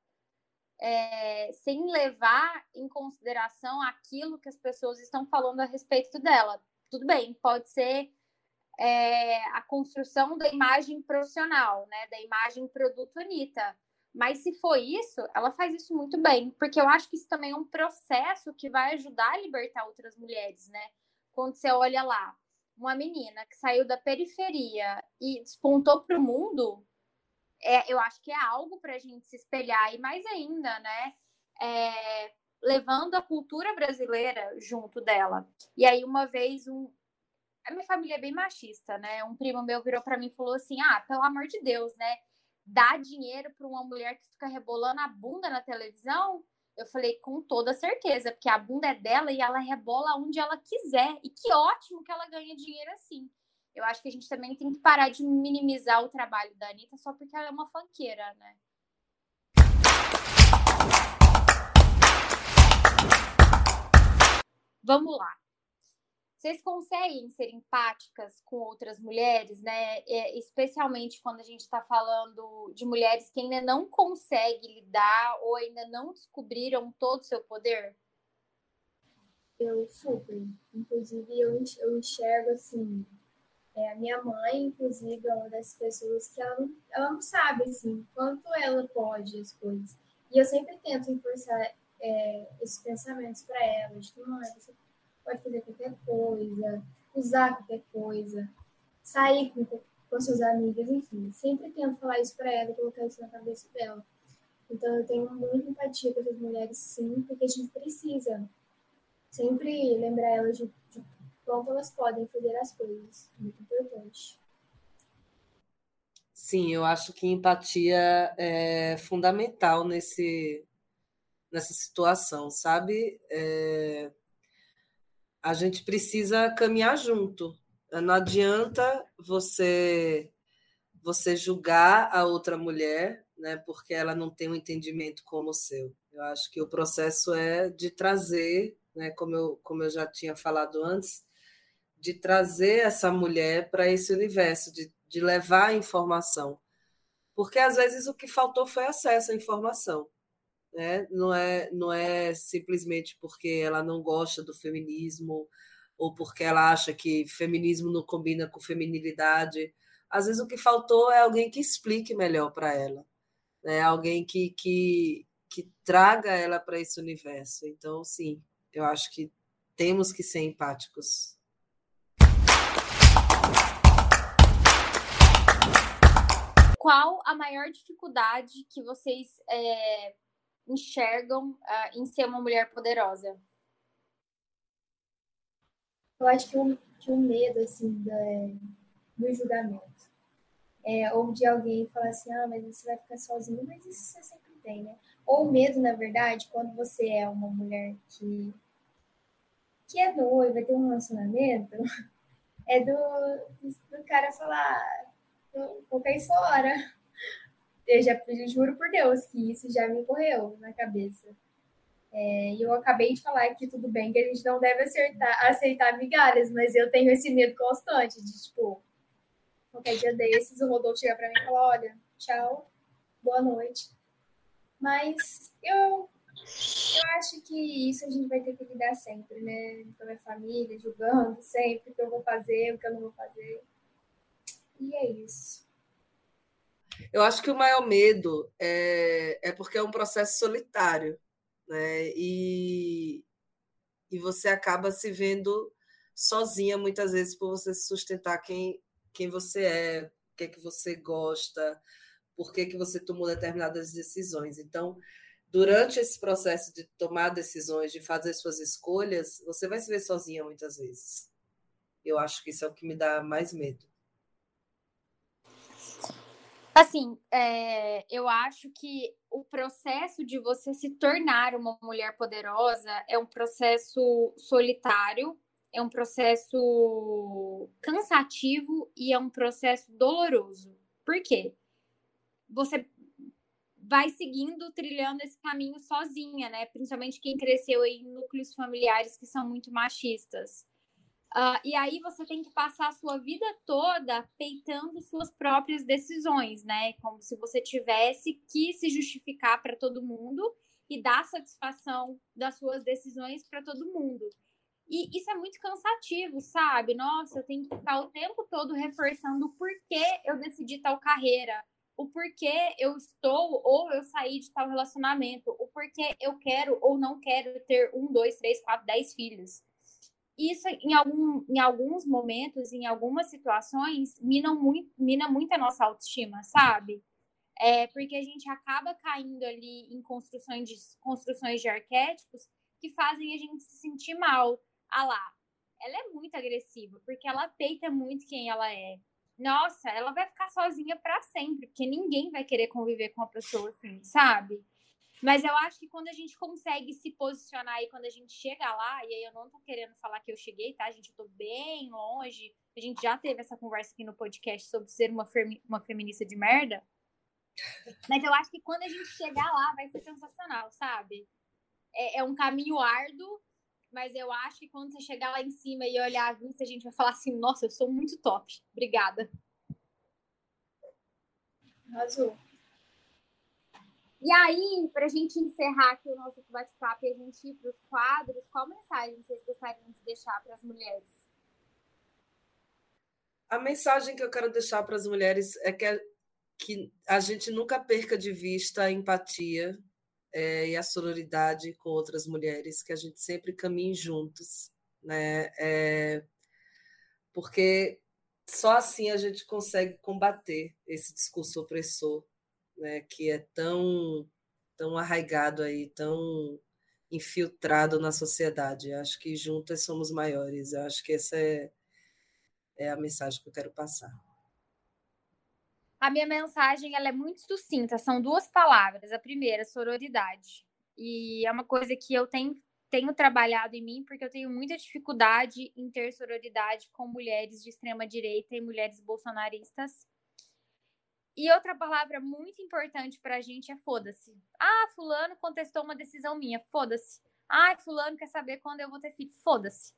é, sem levar em consideração aquilo que as pessoas estão falando a respeito dela. Tudo bem, pode ser é, a construção da imagem profissional, né? Da imagem produto Anitta. Mas se for isso, ela faz isso muito bem, porque eu acho que isso também é um processo que vai ajudar a libertar outras mulheres, né? Quando você olha lá, uma menina que saiu da periferia e despontou para o mundo, é, eu acho que é algo para a gente se espelhar, e mais ainda, né? É, levando a cultura brasileira junto dela. E aí, uma vez, um... a minha família é bem machista, né? Um primo meu virou para mim e falou assim: Ah, pelo amor de Deus, né? Dá dinheiro para uma mulher que fica rebolando a bunda na televisão? Eu falei, com toda certeza, porque a bunda é dela e ela rebola onde ela quiser. E que ótimo que ela ganha dinheiro assim. Eu acho que a gente também tem que parar de minimizar o trabalho da Anitta só porque ela é uma fanqueira, né? Vamos lá. Vocês conseguem ser empáticas com outras mulheres, né? É, especialmente quando a gente está falando de mulheres que ainda não conseguem lidar ou ainda não descobriram todo o seu poder? Eu super. Inclusive, eu, enxergo assim. É, a minha mãe, inclusive, é uma das pessoas que ela não, ela não sabe assim, quanto ela pode as coisas. E eu sempre tento enforçar é, esses pensamentos para ela, de que, mãe, você pode fazer qualquer coisa, usar qualquer coisa, sair com, com suas amigas, enfim. Sempre tento falar isso para ela, colocar isso na cabeça dela. Então, eu tenho muita empatia com essas mulheres, sim, porque a gente precisa sempre lembrar elas de, de elas podem fazer as coisas. Muito importante. Sim, eu acho que empatia é fundamental nesse, nessa situação, sabe? É, a gente precisa caminhar junto. Não adianta você você julgar a outra mulher, né, porque ela não tem um entendimento como o seu. Eu acho que o processo é de trazer, né, como eu, como eu já tinha falado antes, de trazer essa mulher para esse universo, de, de levar a informação. Porque às vezes o que faltou foi acesso à informação né? Não é, não é simplesmente porque ela não gosta do feminismo ou porque ela acha que feminismo não combina com feminilidade. Às vezes o que faltou é alguém que explique melhor para ela, né? Alguém que, que, que traga ela para esse universo. Então, sim, eu acho que temos que ser empáticos. Qual a maior dificuldade que vocês é, enxergam uh, em ser uma mulher poderosa? Eu acho que o, que o medo, assim, da, do julgamento. É, ou de alguém falar assim, ah, mas você vai ficar sozinho, mas isso você sempre tem, né? Ou medo, na verdade, quando você é uma mulher que, que é noiva, tem um relacionamento, é do, do, do cara falar, vou cair fora eu já eu juro por Deus que isso já me correu na cabeça. É, e eu acabei de falar que tudo bem que a gente não deve acertar, aceitar migalhas, mas eu tenho esse medo constante de, tipo, qualquer dia desses, o Rodolfo chegar para mim e falar, olha, tchau, boa noite. Mas eu, eu acho que isso a gente vai ter que lidar sempre, né? Com a minha família, julgando sempre o que eu vou fazer, o que eu não vou fazer. E é isso. Eu acho que o maior medo é, é porque é um processo solitário, né? E, e você acaba se vendo sozinha muitas vezes por você sustentar quem, quem você é, o que é que você gosta, por que, que você tomou determinadas decisões. Então, durante esse processo de tomar decisões, de fazer suas escolhas, você vai se ver sozinha muitas vezes. Eu acho que isso é o que me dá mais medo. Assim, é, eu acho que o processo de você se tornar uma mulher poderosa é um processo solitário, é um processo cansativo e é um processo doloroso. Por quê? Você vai seguindo, trilhando esse caminho sozinha, né? Principalmente quem cresceu em núcleos familiares que são muito machistas. Uh, e aí você tem que passar a sua vida toda peitando suas próprias decisões, né? Como se você tivesse que se justificar para todo mundo e dar satisfação das suas decisões para todo mundo. E isso é muito cansativo, sabe? Nossa, eu tenho que ficar o tempo todo reforçando o porquê eu decidi tal carreira, o porquê eu estou ou eu saí de tal relacionamento, o porquê eu quero ou não quero ter um, dois, três, quatro, dez filhos. Isso, em, algum, em alguns momentos, em algumas situações, mina muito, mina muito a nossa autoestima, sabe? É, porque a gente acaba caindo ali em construções de, construções de arquétipos que fazem a gente se sentir mal. Ah lá, ela é muito agressiva, porque ela peita muito quem ela é. Nossa, ela vai ficar sozinha para sempre, porque ninguém vai querer conviver com uma pessoa assim, sabe? Mas eu acho que quando a gente consegue se posicionar e quando a gente chega lá, e aí eu não tô querendo falar que eu cheguei, tá? A gente, eu tô bem longe. A gente já teve essa conversa aqui no podcast sobre ser uma, femi uma feminista de merda. Mas eu acho que quando a gente chegar lá, vai ser sensacional, sabe? É, é um caminho árduo, mas eu acho que quando você chegar lá em cima e olhar a vista, a gente vai falar assim: nossa, eu sou muito top. Obrigada. Azul. E aí, para a gente encerrar aqui o nosso bate-papo e a gente ir para os quadros, qual mensagem vocês gostariam de deixar para as mulheres? A mensagem que eu quero deixar para as mulheres é que a, que a gente nunca perca de vista a empatia é, e a sororidade com outras mulheres, que a gente sempre caminhe juntos, né? É, porque só assim a gente consegue combater esse discurso opressor, né? Que é tão tão arraigado aí, tão infiltrado na sociedade. Acho que juntas somos maiores. Eu acho que essa é, é a mensagem que eu quero passar. A minha mensagem ela é muito sucinta, são duas palavras. A primeira, sororidade. E é uma coisa que eu tenho, tenho trabalhado em mim, porque eu tenho muita dificuldade em ter sororidade com mulheres de extrema direita e mulheres bolsonaristas. E outra palavra muito importante para a gente é foda-se. Ah, fulano contestou uma decisão minha, foda-se. Ah, fulano quer saber quando eu vou ter filho, foda-se.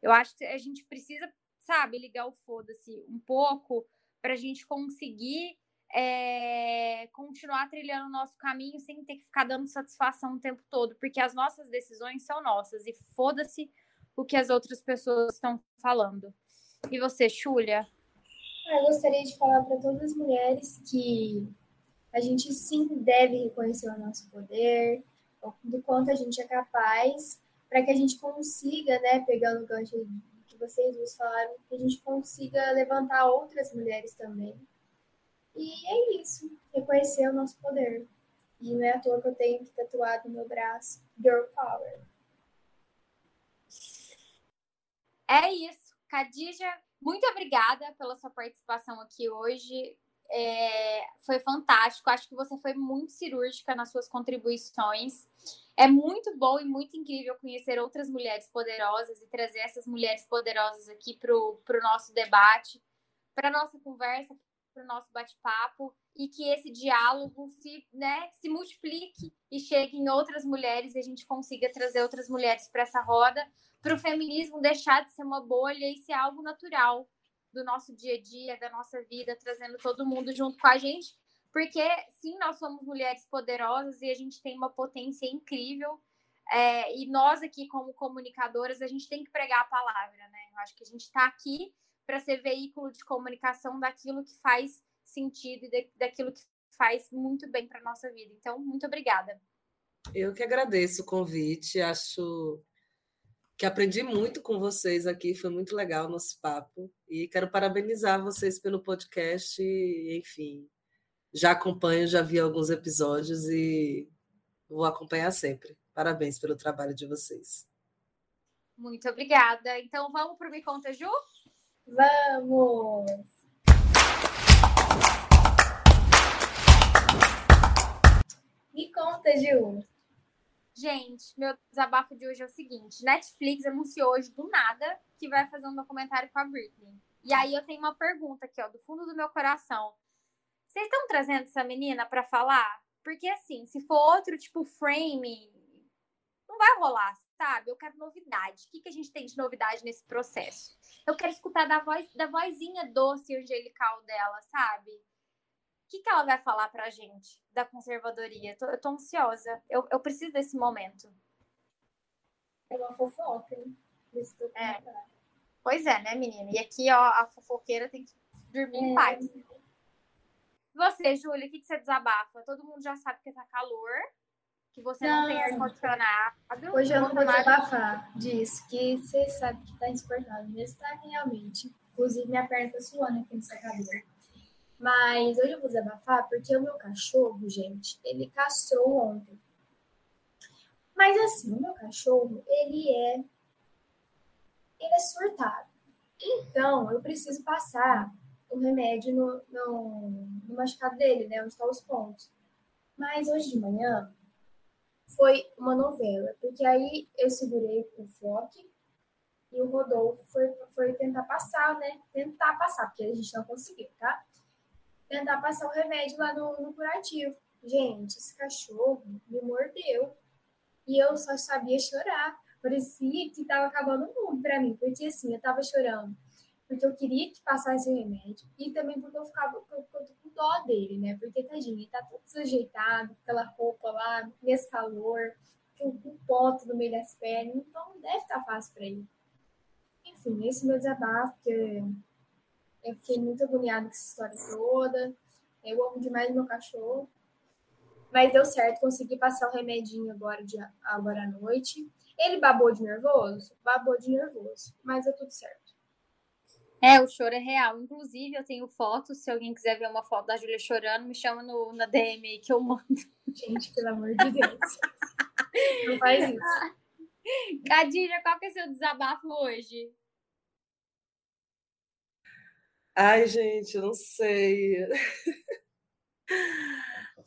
Eu acho que a gente precisa, sabe, ligar o foda-se um pouco para a gente conseguir é, continuar trilhando o nosso caminho sem ter que ficar dando satisfação o tempo todo, porque as nossas decisões são nossas e foda-se o que as outras pessoas estão falando. E você, Xulia? Ah, eu gostaria de falar para todas as mulheres que a gente sim deve reconhecer o nosso poder, do quanto a gente é capaz, para que a gente consiga, né, pegando o gancho que vocês nos falaram, que a gente consiga levantar outras mulheres também. E é isso, reconhecer o nosso poder. E não é à toa que eu tenho tatuado no meu braço Girl Power. É isso. Khadija, muito obrigada pela sua participação aqui hoje. É, foi fantástico. Acho que você foi muito cirúrgica nas suas contribuições. É muito bom e muito incrível conhecer outras mulheres poderosas e trazer essas mulheres poderosas aqui para o nosso debate, para a nossa conversa, para o nosso bate-papo e que esse diálogo se, né, se multiplique e chegue em outras mulheres e a gente consiga trazer outras mulheres para essa roda, para o feminismo deixar de ser uma bolha e ser algo natural do nosso dia a dia, da nossa vida, trazendo todo mundo junto com a gente porque sim, nós somos mulheres poderosas e a gente tem uma potência incrível. É, e nós aqui, como comunicadoras, a gente tem que pregar a palavra, né? Eu acho que a gente está aqui para ser veículo de comunicação daquilo que faz sentido e daquilo que faz muito bem para nossa vida. Então, muito obrigada. Eu que agradeço o convite. Acho que aprendi muito com vocês aqui. Foi muito legal o nosso papo. E quero parabenizar vocês pelo podcast. enfim, já acompanho, já vi alguns episódios e vou acompanhar sempre. Parabéns pelo trabalho de vocês. Muito obrigada. Então vamos para o Me Conta, Ju? Vamos! Me conta, Ju. Gente, meu desabafo de hoje é o seguinte: Netflix anunciou hoje do nada que vai fazer um documentário com a Britney. E aí eu tenho uma pergunta aqui, ó, do fundo do meu coração. Vocês estão trazendo essa menina para falar? Porque assim, se for outro tipo frame, não vai rolar, sabe? Eu quero novidade. O que, que a gente tem de novidade nesse processo? Eu quero escutar da voz, da vozinha doce e angelical dela, sabe? O que, que ela vai falar pra gente da conservadoria? Eu tô, eu tô ansiosa. Eu, eu preciso desse momento. É uma fofoca, hein? É. Pois é, né, menina? E aqui, ó, a fofoqueira tem que dormir é. em paz. Você, Júlia, o que, que você desabafa? Todo mundo já sabe que tá calor, que você não, não tem ar-condicionado. Hoje eu não vou desabafar disso, que você sabe que tá insuportável. Mesmo tá realmente. Inclusive, minha perna tá suando aqui no secador. Mas hoje eu vou desabafar porque o meu cachorro, gente, ele castrou ontem. Mas assim, o meu cachorro, ele é. Ele é surtado. Então, eu preciso passar o remédio no, no, no machucado dele, né? Onde estão os pontos. Mas hoje de manhã foi uma novela, porque aí eu segurei o Flock e o Rodolfo foi, foi tentar passar, né? Tentar passar, porque a gente não conseguiu, tá? Tentar passar o remédio lá no, no curativo. Gente, esse cachorro me mordeu. E eu só sabia chorar. Parecia que estava acabando o mundo para mim. Porque assim, eu estava chorando. Porque eu queria que passasse o remédio. E também porque eu ficava com, dó dele, né? Porque, tadinho, ele tá todo desajeitado, aquela roupa lá, nesse calor, com um ponto no meio das pernas. Então, não deve estar tá fácil para ele. Enfim, esse é meu desabafo, porque eu fiquei muito agoniada com essa história toda. Eu amo demais meu cachorro. Mas deu certo, consegui passar o remedinho agora, de, agora à noite. Ele babou de nervoso? Babou de nervoso, mas deu tudo certo. É, o choro é real. Inclusive, eu tenho fotos. Se alguém quiser ver uma foto da Júlia chorando, me chama no, na DM aí que eu mando. Gente, pelo amor de Deus. Não faz isso. Cadilha, qual que é seu desabafo hoje? Ai, gente, eu não sei.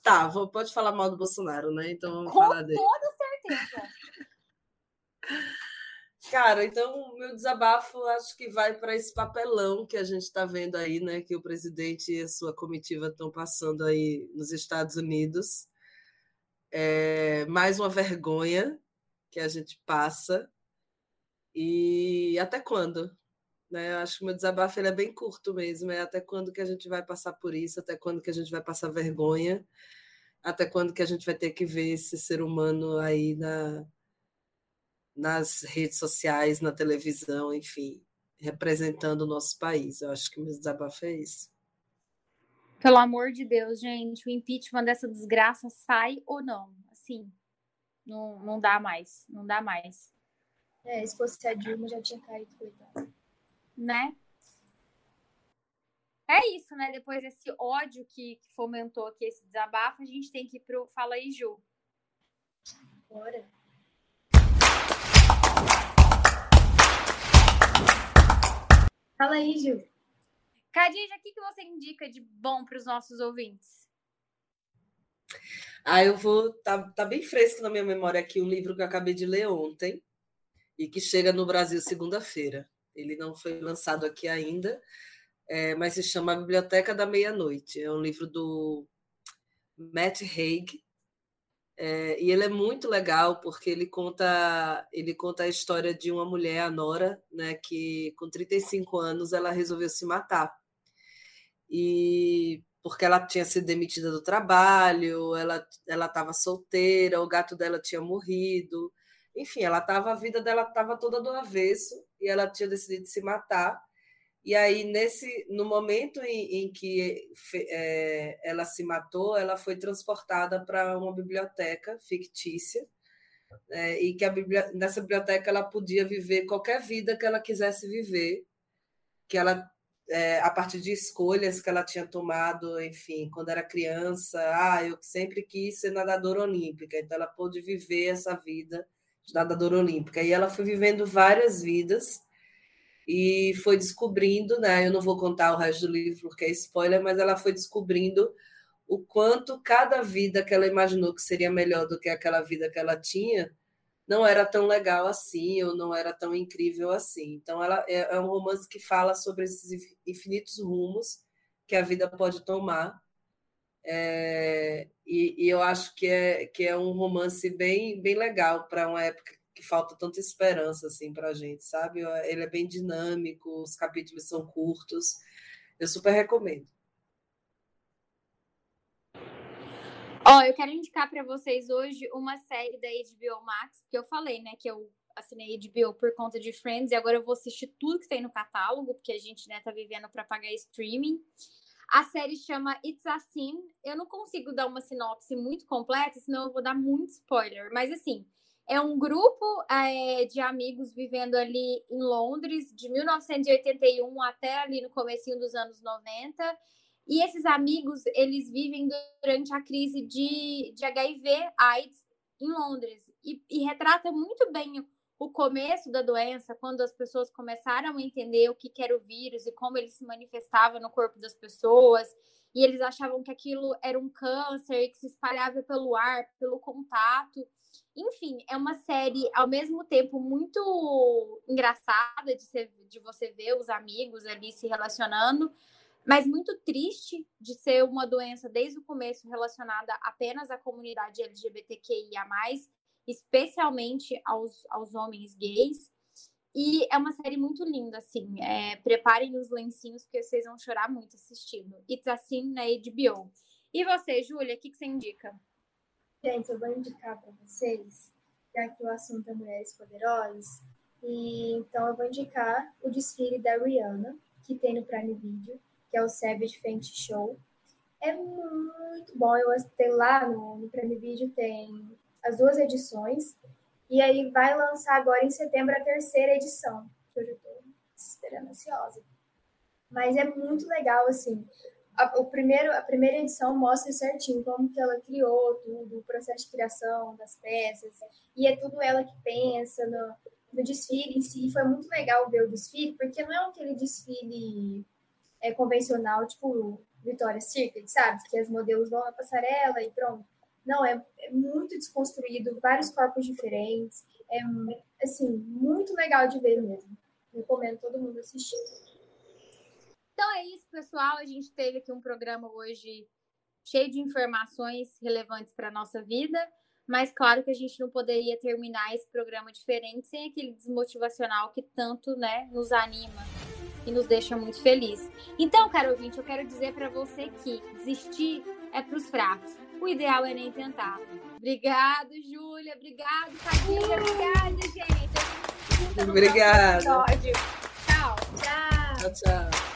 Tá, vou, pode falar mal do Bolsonaro, né? Então vamos Com falar dele. Com toda certeza. Cara, então o meu desabafo acho que vai para esse papelão que a gente está vendo aí, né? Que o presidente e a sua comitiva estão passando aí nos Estados Unidos. É mais uma vergonha que a gente passa. E até quando? Né? Eu acho que o meu desabafo ele é bem curto mesmo. É até quando que a gente vai passar por isso, até quando que a gente vai passar vergonha, até quando que a gente vai ter que ver esse ser humano aí na, nas redes sociais, na televisão, enfim, representando o nosso país. Eu acho que o meu desabafo é isso. Pelo amor de Deus, gente, o impeachment dessa desgraça sai ou não? Assim, não, não dá mais, não dá mais. É, se fosse a Dilma já tinha caído, coitado né? É isso, né? Depois desse ódio que, que fomentou aqui esse desabafo, a gente tem que ir pro Fala aí, Ju. Bora. Fala aí, Ju. Cadija, o que, que você indica de bom para os nossos ouvintes? Ah, eu vou. Tá, tá bem fresco na minha memória aqui um livro que eu acabei de ler ontem e que chega no Brasil segunda-feira. Ele não foi lançado aqui ainda, é, mas se chama A Biblioteca da Meia-Noite. É um livro do Matt Haig. É, e ele é muito legal porque ele conta ele conta a história de uma mulher, a Nora, né, que com 35 anos ela resolveu se matar. E porque ela tinha sido demitida do trabalho, ela ela estava solteira, o gato dela tinha morrido, enfim, ela tava, a vida dela estava toda do avesso e ela tinha decidido se matar. E aí, nesse, no momento em, em que é, ela se matou, ela foi transportada para uma biblioteca fictícia, é, e que a bibli nessa biblioteca ela podia viver qualquer vida que ela quisesse viver, que ela é, a partir de escolhas que ela tinha tomado, enfim, quando era criança, ah, eu sempre quis ser nadadora olímpica, então ela pôde viver essa vida nadadora olímpica. E ela foi vivendo várias vidas e foi descobrindo, né? Eu não vou contar o resto do livro porque é spoiler, mas ela foi descobrindo o quanto cada vida que ela imaginou que seria melhor do que aquela vida que ela tinha não era tão legal assim ou não era tão incrível assim. Então, ela é, é um romance que fala sobre esses infinitos rumos que a vida pode tomar. É, e, e, eu acho que é, que é um romance bem, bem legal para uma época que falta tanta esperança assim para a gente, sabe? Ele é bem dinâmico, os capítulos são curtos. Eu super recomendo. Ó, oh, eu quero indicar para vocês hoje uma série da HBO Max, que eu falei, né, que eu assinei HBO por conta de Friends e agora eu vou assistir tudo que tem no catálogo, porque a gente, né, tá vivendo para pagar streaming. A série chama It's a Sin. Eu não consigo dar uma sinopse muito completa, senão eu vou dar muito spoiler, mas assim, é um grupo é, de amigos vivendo ali em Londres, de 1981 até ali no comecinho dos anos 90, e esses amigos, eles vivem durante a crise de, de HIV, AIDS, em Londres. E, e retrata muito bem o começo da doença, quando as pessoas começaram a entender o que era o vírus e como ele se manifestava no corpo das pessoas, e eles achavam que aquilo era um câncer que se espalhava pelo ar, pelo contato. Enfim, é uma série ao mesmo tempo muito engraçada de, ser, de você ver os amigos ali se relacionando, mas muito triste de ser uma doença desde o começo relacionada apenas à comunidade LGBTQIA, especialmente aos, aos homens gays. E é uma série muito linda, assim. É, preparem os lencinhos, porque vocês vão chorar muito assistindo. It's assim na HBO. E você, Júlia, o que, que você indica? Gente, eu vou indicar para vocês, já que o assunto é Mulheres Poderosas, e então eu vou indicar o desfile da Rihanna, que tem no Prime Video que é o Savage Fenty Show. É muito bom. Eu tenho lá no, no Prime Video tem as duas edições. E aí vai lançar agora em setembro a terceira edição, que eu já estou esperando ansiosa. Mas é muito legal, assim. A, o primeiro, a primeira edição mostra certinho como que ela criou tudo, o processo de criação das peças. E é tudo ela que pensa no, no desfile em si. Foi muito legal ver o desfile, porque não é aquele desfile é, convencional, tipo Victoria's Secret, sabe? Que as modelos vão na passarela e pronto. Não, é, é muito desconstruído, vários corpos diferentes. É, assim, muito legal de ver mesmo. Recomendo todo mundo assistir. Então é isso, pessoal. A gente teve aqui um programa hoje cheio de informações relevantes para a nossa vida, mas claro que a gente não poderia terminar esse programa diferente sem aquele desmotivacional que tanto né, nos anima e nos deixa muito feliz. Então, caro ouvinte, eu quero dizer para você que desistir é para os fracos. O ideal é nem tentar. Obrigado, Júlia. Obrigado, Cadinha. Obrigada, gente. Obrigada. Tchau. Tchau. Tchau, tchau.